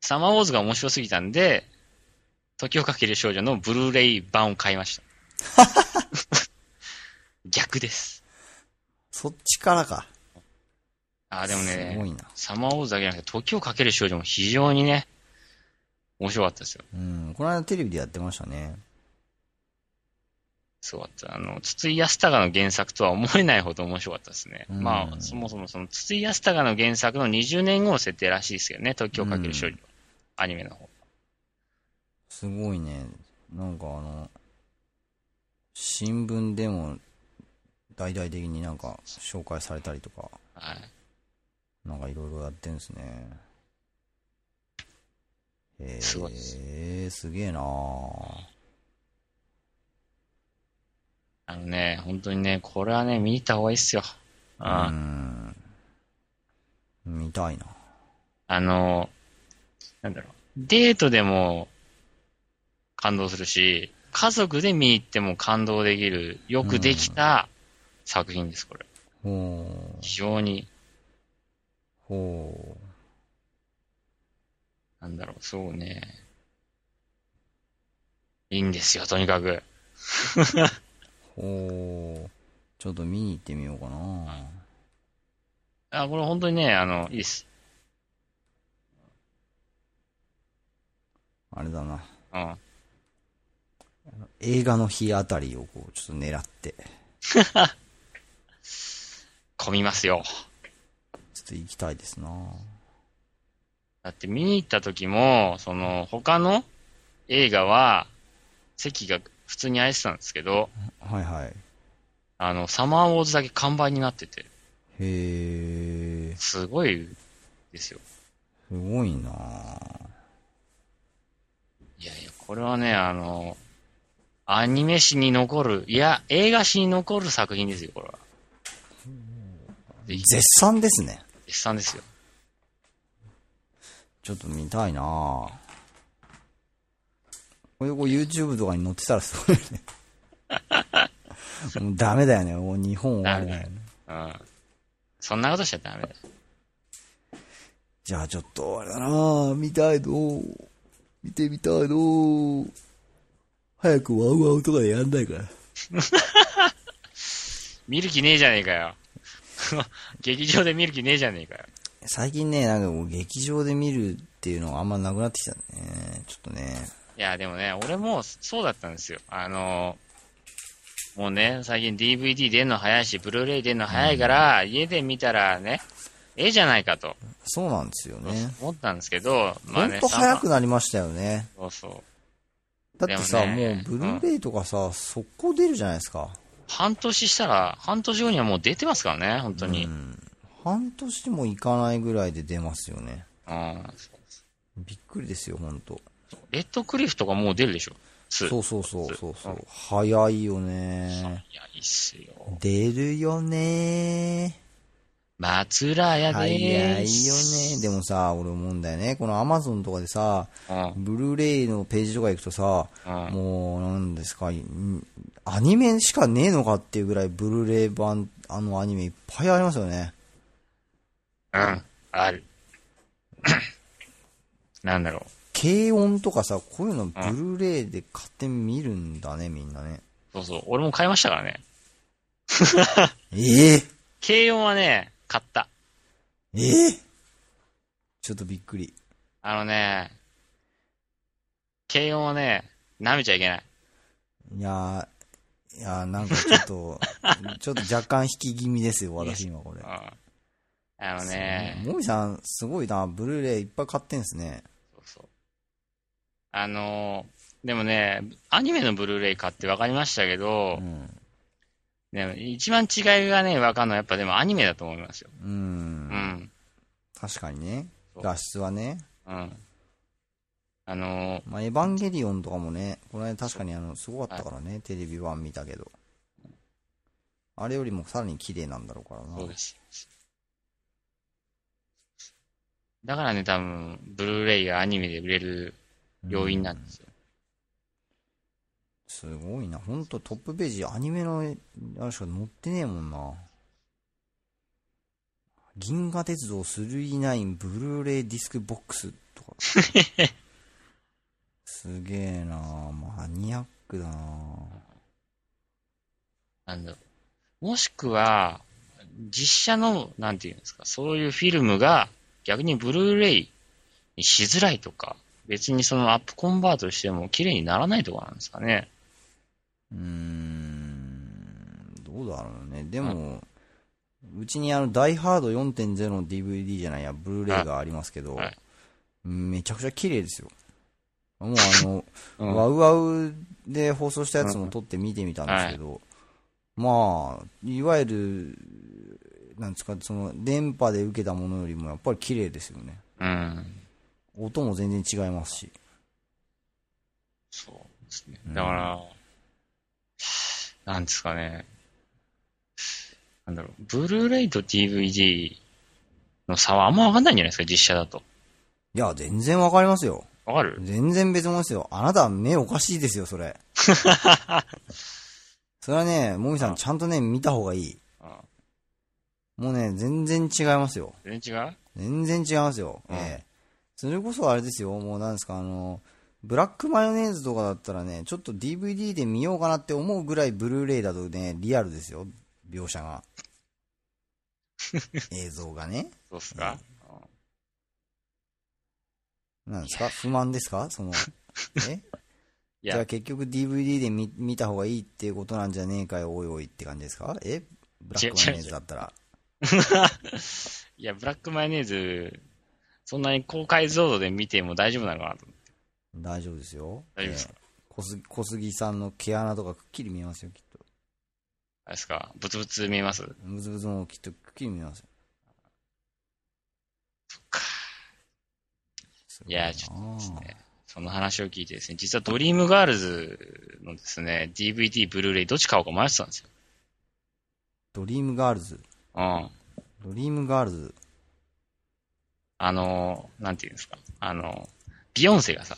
サマーウォーズが面白すぎたんで、時をかける少女のブルーレイ版を買いました。逆です。い。そっちからか。あ、でもね。サマーウォーズだけじゃなくて、時をかける少女も非常にね、面白かったですよ。うん。この間テレビでやってましたね。すごかった。あの、筒井康隆の原作とは思えないほど面白かったですね。うんまあ、そもそもその筒井康隆の原作の20年後の設定らしいですけどね、時をかける少女。うんアニメの方。すごいね。なんかあの、新聞でも大々的になんか紹介されたりとか、はい。なんかいろいろやってんですね。へえすげえなぁあのね、本当にね、これはね、見に行った方がいいっすよ。うあん。見たいな。あの、なんだろう。デートでも感動するし、家族で見に行っても感動できる、よくできた作品です、これ。ほう、非常に、ほなんだろう、そうね。いいんですよ、とにかく。う、ほう。ちょっと見に行ってみようかなあ、これ本当にね、あの、いいです。あれだな。うん。映画の日あたりをこう、ちょっと狙って、混みますよ。ちょっと行きたいですなだって見に行った時も、その、他の映画は、席が普通に空いてたんですけど、はいはい。あの、サマーウォーズだけ完売になってて、へえ、すごいですよ。すごいないやいや、これはね、あの、アニメ史に残る、いや、映画史に残る作品ですよ、これは。で絶賛ですね。絶賛ですよ。ちょっと見たいなこれ YouTube とかに載ってたらすごいね。もうダメだよね。もう日本終わりだよね。うん。そんなことしちゃダメだよ。じゃあちょっとあれだな見たいの見てみたいの早くワウワウとかでやんないから。見る気ねえじゃねえかよ。劇場で見る気ねえじゃねえかよ。最近ね、なんかもう劇場で見るっていうのがあんまなくなってきたね。ちょっとね。いや、でもね、俺もそうだったんですよ。あの、もうね、最近 DVD 出んの早いし、ブルーレイ出んの早いから、家で見たらね、ええじゃないかとそうなんですよね。思ったんですけど、まあね、ほんと早くなりましたよね。そうそう。だってさ、でもねもうブルーレイとかさ、速攻出るじゃないですか。半年したら、半年後にはもう出てますからね、本当に。ううん。ん。半年もいかないぐらいで出ますよね。びっくりですよ、ほんと。レッドクリフとかもう出るでしょ。2。そうそうそうそうそう。早いよね。いや、いいっすよ。出るよね。松浦屋で早ーいす。よね。でもさ、俺思うんだよね。このアマゾンとかでさ、うん。ブルーレイのページとか行くとさ、うん。もう、なんですか、んアニメしかねえのかっていうぐらいブルーレイ版、あのアニメいっぱいありますよね。うん。ある。なんだろう。軽音とかさ、こういうのブルーレイで買ってみるんだね、みんなね。そうそう。俺も買いましたからね。ええ軽音はね、買った。ええちょっとびっくり。あのね、軽音はね、舐めちゃいけない。いやー、いやーなんかちょっと、ちょっと若干引き気味ですよ、私今これうん。。あのね、もみさん、すごいな、ブルーレイいっぱい買ってんすね。あのーでもね、アニメのブルーレイ買って分かりましたけどう、ん。でも一番違いがね、分かるのはやっぱでもアニメだと思いますよ。う。うんん。確かにね。画質はね。うん。あのーまあ、エヴァンゲリオンとかもね、この間確かにあの、すごかったからね、テレビ版見たけど。あれよりもさらに綺麗なんだろうからな。そうです。だからね、多分、ブルーレイがアニメで売れる要因なんですよ。すごいな。ほんとトップページ、アニメの、あれしか載ってねえもんな。銀河鉄道39ブルーレイディスクボックスとか。すげえなマニアックだななんだろう。もしくは、実写の、なんていうんですか、そういうフィルムが逆にブルーレイにしづらいとか、別にそのアップコンバートしても綺麗にならないとかなんですかね。うーん、どうだろうね。でも、うちにあの、ダイハード4.0の DVD じゃないや、ブルーレイがありますけど、はいめちゃくちゃ綺麗ですよ。もうあの、うんワウワウで放送したやつも撮って見てみたんですけど、まあ、いわゆる、なんですか、その、電波で受けたものよりもやっぱり綺麗ですよね。うん。音も全然違いますし。そうですね。だから、なんですかね。なんだろう、ブルーレイと DVD の差はあんまわかんないんじゃないですか、実写だと。いや、全然わかりますよ。わかる？全然別物ですよ。あなたは目おかしいですよ、それ。それはね、もみさうんんちゃんとね、見た方がいい。もうね、全然違いますよ。全然違う？全然違いますよ。うんええそれこそあれですよ、もうなんですか、あの、ブラックマヨネーズとかだったらね、ちょっと DVD で見ようかなって思うぐらいブルーレイだとね、リアルですよ、描写が。映像がね。そうっすか、なんですか？不満ですか？その、え？じゃあ、結局 DVD で見見た方がいいっていうことなんじゃねえかよ、おいおいって感じですか？え？ブラックマヨネーズだったら。いや、ブラックマヨネーズ、そんなに高解像度で見ても大丈夫なのかなと。大丈夫ですよ。大丈夫ですか？ええ小杉小杉さんの毛穴とかくっきり見えますよ、きっと。あれですか？ブツブツ見えます？ムズムズもきっとくっきり見えますよ。かすいやちょっとですねその話を聞いてですね、実はドリームガールズのですね、DVD、ブルーレイどっち買おうか迷ってたんですよ。ドリームガールズ？うん。ドリームガールズ？あの、なんていうんですか？あの、ビヨンセがさ、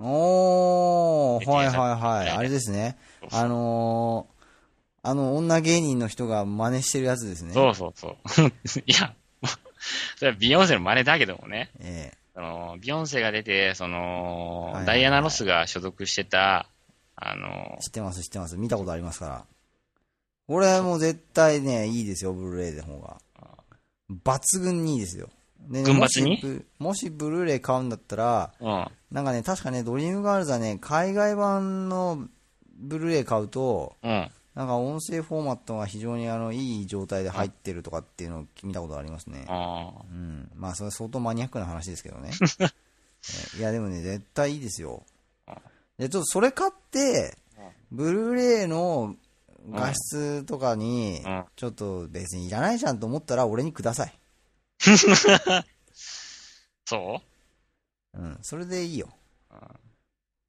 おー、はいはいはい。ねあれですね。あのー、あの女芸人の人が真似してるやつですね。そうそうそう。いや、それはビヨンセの真似だけどもね。えその、ビヨンセが出て、その、はいはいはいダイアナ・ロスが所属してた、あのえ、知ってます知ってます。見たことありますから。これはもう絶対ね、いいですよ、ブルーレイの方が。抜群にいいですよ。でね群抜に？もしブもしブルーレイ買うんだったら、うん。なんかね、確かね、ドリームガールズはね、海外版のブルーレイ買うと、うん。なんか音声フォーマットが非常にあのいい状態で入ってるとかっていうのを見たことありますね。うん。まあ、それは相当マニアックな話ですけどね。えいや、でもね、絶対いいですよ。で、ちょっとそれ買って、ブルーレイの画質とかにうん、ちょっと別にいらないじゃんと思ったら俺にください。そう？ん。それでいいよ。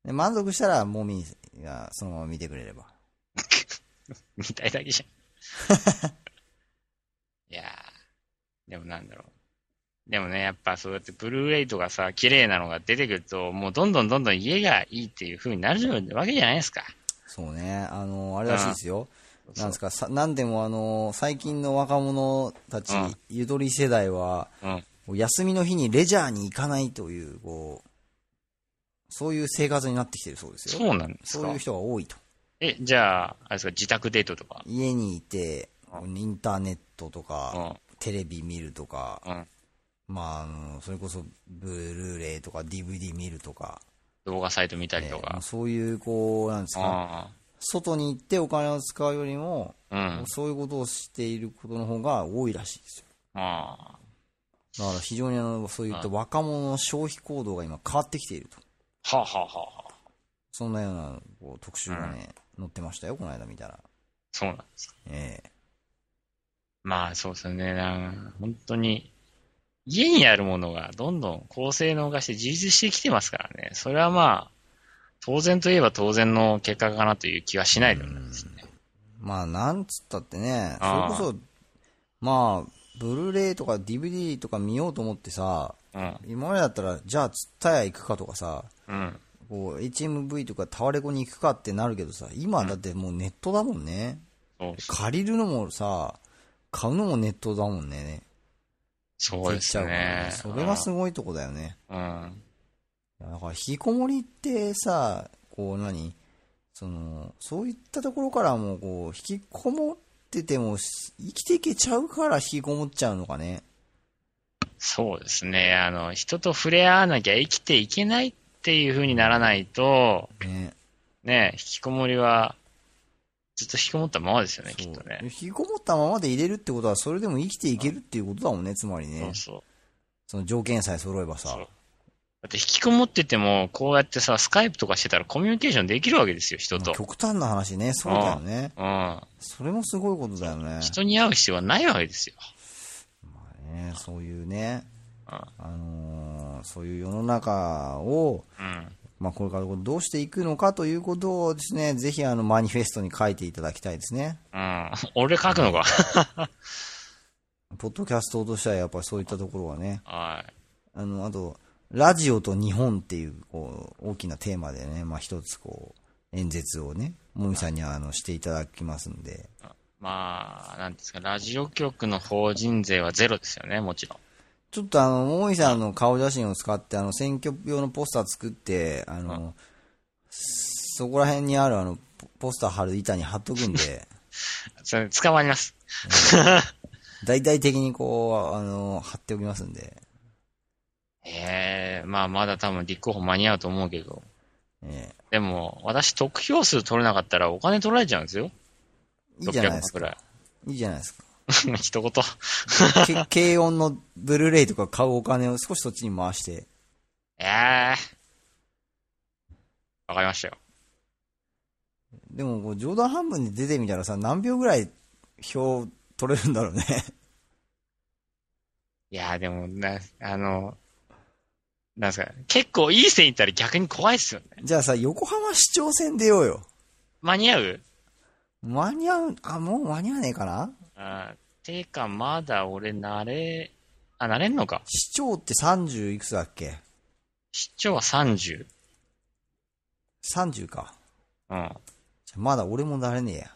で満足したら、もみがそのまま見てくれれば。う みたいだけじゃん。いやー、でもなんだろう。でもね、やっぱそうやってブルーレイとかさ、綺麗なのが出てくると、もうどんどんどんどん家がいいっていう風になるわけじゃないですか。そうね。あの、あれらしいですよ。なんですか、さなんでもあの、最近の若者たち、うんゆとり世代は、うん。休みの日にレジャーに行かないという、こう、そういう生活になってきてるそうですよ。そうなんですか？そういう。人が多いと。え、じゃあ、あれですか、自宅デートとか？家にいて、インターネットとうか、ん。テレビ見るとか、うん。まあ、あの、それこそ、ブルーレイとか DVD 見るとか、動画サイト見たりとえー。そういう、こう、なんですか、あ外に行ってお金を使うよりも、あ。うん。そういうことをしていることの方が多いらしいですよ。ああ。だから非常にあの、そういった若者の消費行動が今変わってきていると。はあ、はあはあはあ、そんなようなこう特集がね、載ってましたよ、この間見たら。そうなんですか。ええまあ、そうですよね。なんか本当に、家にあるものがどんどん高性能化して充実してきてますからね。それはまあ、当然といえば当然の結果かなという気はしないでもないですね。まあ、なんつったってね、それこそ、まあ、ブルーレイとか DVD とか見ようと思ってさ、うん。今までだったら、じゃあ、ツッタヤ行くかとかさ、うん。こう、HMV とかタワレコに行くかってなるけどさ、今だってもうネットだもんね。そう借りるのもさ、買うのもネットだもんね。そうですね。それがすごいとこだよね。うん。だから、引きこもりってさ、こう何？その、そういったところからも、こう、引きこもってても、し生きていけちゃうから引きこもっちゃうのかね。そうですね。あの、人と触れ合わなきゃ生きていけないっていう風にならないと、ね。ね、引きこもりは、ずっと引きこもったままですよね、きっとね。引きこもったままで入れるってことは、それでも生きていけるっていうことだもんね、つまりねそう。そう。その条件さえ揃えばさ。だって引きこもってても、こうやってさ、スカイプとかしてたらコミュニケーションできるわけですよ、人と。極端な話ね、そうだよね。うん。それもすごいことだよね。人に会う必要はないわけですよ。ねそういうね、うんあのーそういう世の中を、うん。まあ、これからどうしていくのかということをですね、ぜひあのマニフェストに書いていただきたいですね。うん。俺書くのか。ポッドキャストとしてはやっぱりそういったところはね、はい。あの、あと、ラジオと日本っていう、こう、大きなテーマでね、まあ一つこう、演説をね、もみさんにはあの、していただきますんで、まあ、なんですか、ラジオ局の法人税はゼロですよね、もちろん。ちょっとあの、もみさんの顔写真を使って、あの、選挙用のポスター作って、あの、そこら辺にあるあの、ポポスター貼る板に貼っとくんで、それ、捕まります。大々的にこう、あの、貼っておきますんで、ええまあ、まだ多分立候補間に合うと思うけど。えでも、私得票数取れなかったらお金取られちゃうんですよ。えいいじゃないです600万くらか。いいじゃないですか。い。一言。け軽音のブルーレイとか買うお金を少しそっちに回して、ええわかりましたよ。でも冗談半分で出てみたらさ、何秒ぐらい票取れるんだろうね。いやーでも、な、あの、なんですか、結構いい線いったら逆に怖いっすよね。じゃあさ、横浜市長選出ようよ。間に合う？間に合う、あ、もう間に合わねえかな？あーてか、まだ俺、慣れ、あ、慣れんのか？市長って30いくつだっけ？市長は30。?30 か。うん。じゃあまだ俺もなれねえや。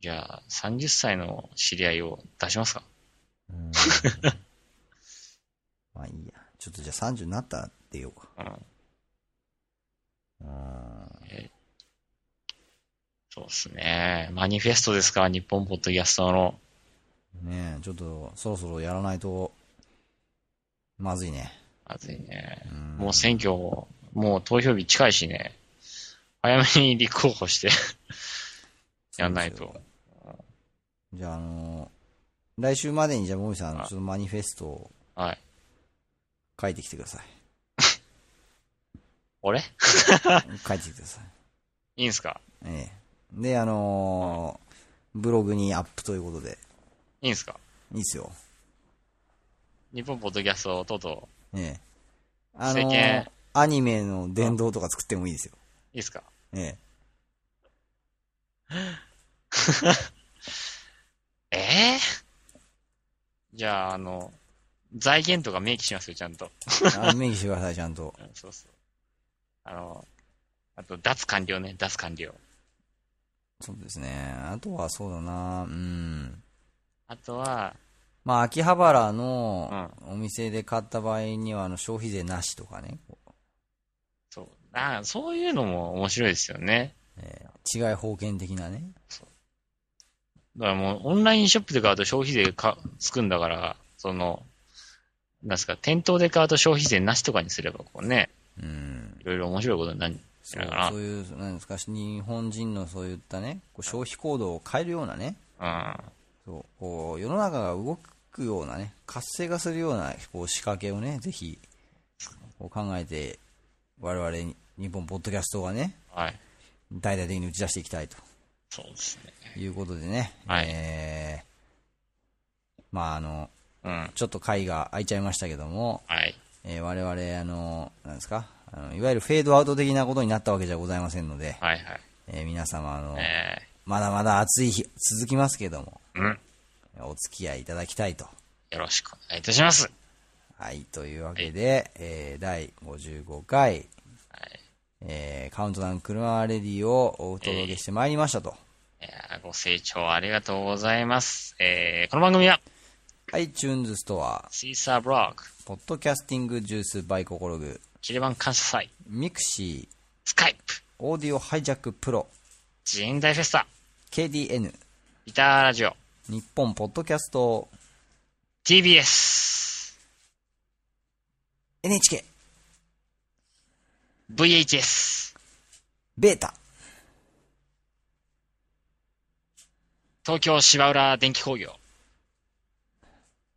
じゃあ、30歳の知り合いを出しますか？うん まあいいや。ちょっとじゃあ30になったら出ようか。うん。うんそうですね。マニフェストですか？日本ポッドキャストの。ねえ、ちょっとそろそろやらないと、まずいね。まずいね。うんもう選挙、もう投票日近いしね。早めに立候補して、やんないと。じゃあ、あの来週までにじゃあ、もみさん、ちょあっとマニフェストをはい。書いてきてください。俺？書いてきてください。いいんすか？ええ。で、あのーブログにアップということで、いいんすか？いいっすよ。日本ポッドキャストとうとええ。あのーアニメの伝道とか作ってもいいですよ。う、いいっすか？え ええ？じゃあ、あの、財源とか明記しますよ、ちゃんと。え。あ明記してください、ちゃんと。うんそうそう。あの、あと、脱完了ね、脱完了。そうですね。あとはそうだなうん。あとは、まあ、秋葉原のお店で買った場合には、あの、消費税なしとかね。そう。あそういうのも面白いですよね。ええ違い保険的なね。だからもう、オンラインショップで買うと消費税かつくんだから、その、なんですか、店頭で買うと消費税なしとかにすれば、こうね、うん。いろいろ面白いことになるんじそうゃなそういう、なんですか、日本人のそういったね、こう消費行動を変えるようなね、な。そうこう世の中が動くようなね、活性化するようなこう仕掛けをね、ぜひ考えて、我々に日本ポッドキャストがね、うん。はい。大々的に打ち出していきたいとそうですね。いうことでね、はいえーまああの、うん。ちょっと回が空いちゃいましたけども、はい。えー我々、あの、なんですか、あのいわゆるフェードアウト的なことになったわけじゃございませんので、はいはい。えー皆様、あの、えまだまだ暑い日続きますけども、ー、うん。お付き合いいただきたいと。よろしくお願いいたします。はい、というわけで、えー第55回、はい。えーカウントダウン車レディオをお届けしてまいりましたと。いやーご清聴ありがとうございます。えー、この番組は、iTunes ストア、シーサーブログ、ポッドキャスティングジュースバイココログ、キリバン感謝祭、ミクシー、スカイプ、オーディオハイジャックプロ、ジエンダイフェスタ、KDN、ギターラジオ、日本ポッドキャスト、TBS、NHK、VHS、ベータ、東京芝浦電気工業、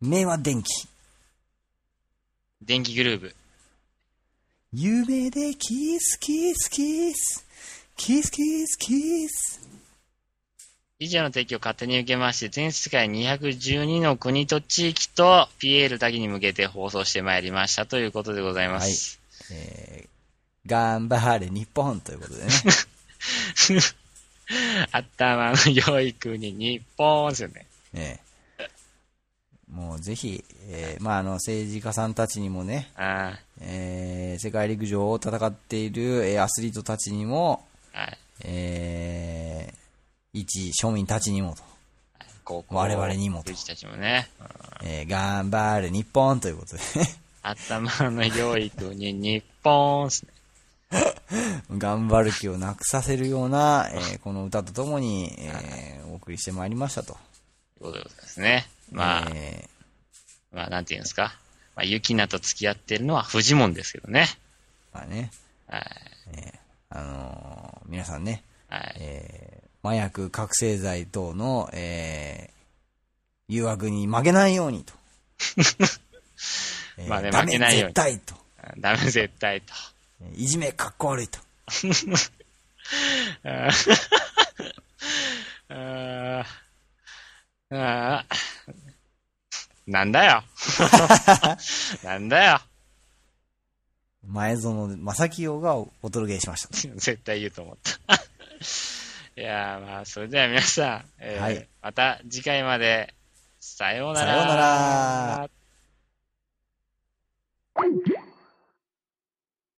明和電機、電気グルーブ、夢でキスキスキス、キスキスキス。以上の提供を勝手に受けまして、全世界212の国と地域と PL だけに向けて放送してまいりましたということでございます。えー、頑張れ日本ということでね。頭の良い国、日本ですよね。ねもうぜひ、えーまあ、あの政治家さんたちにもね、あえー世界陸上を戦っている、えーアスリートたちにも、あ、はい。えー一庶民たちにもと、高校我々にもとたちもね。えー頑張れ日本ということでね、頭の良い国、日本ですね。頑張る気をなくさせるような、えーこの歌とともに、えーお送りしてまいりましたと。ということでございますね。まあ、えまあ、なんていうんですか。まあ、ユキナと付き合ってるのはフジモンですけどね。ーまあね、はい。あのー皆さんね、はい。えー麻薬、覚醒剤等の、えー誘惑に負けないようにと。え ーまあねダメ負けないように絶対と。ダメ絶対と。いじめかっこ悪いと。あーあなんだよ。なんだよ。前園正清がお届けしました。絶対言うと思った。いやーまあ、それでは皆さん、えーはいまた次回まで、さようなら。さようなら。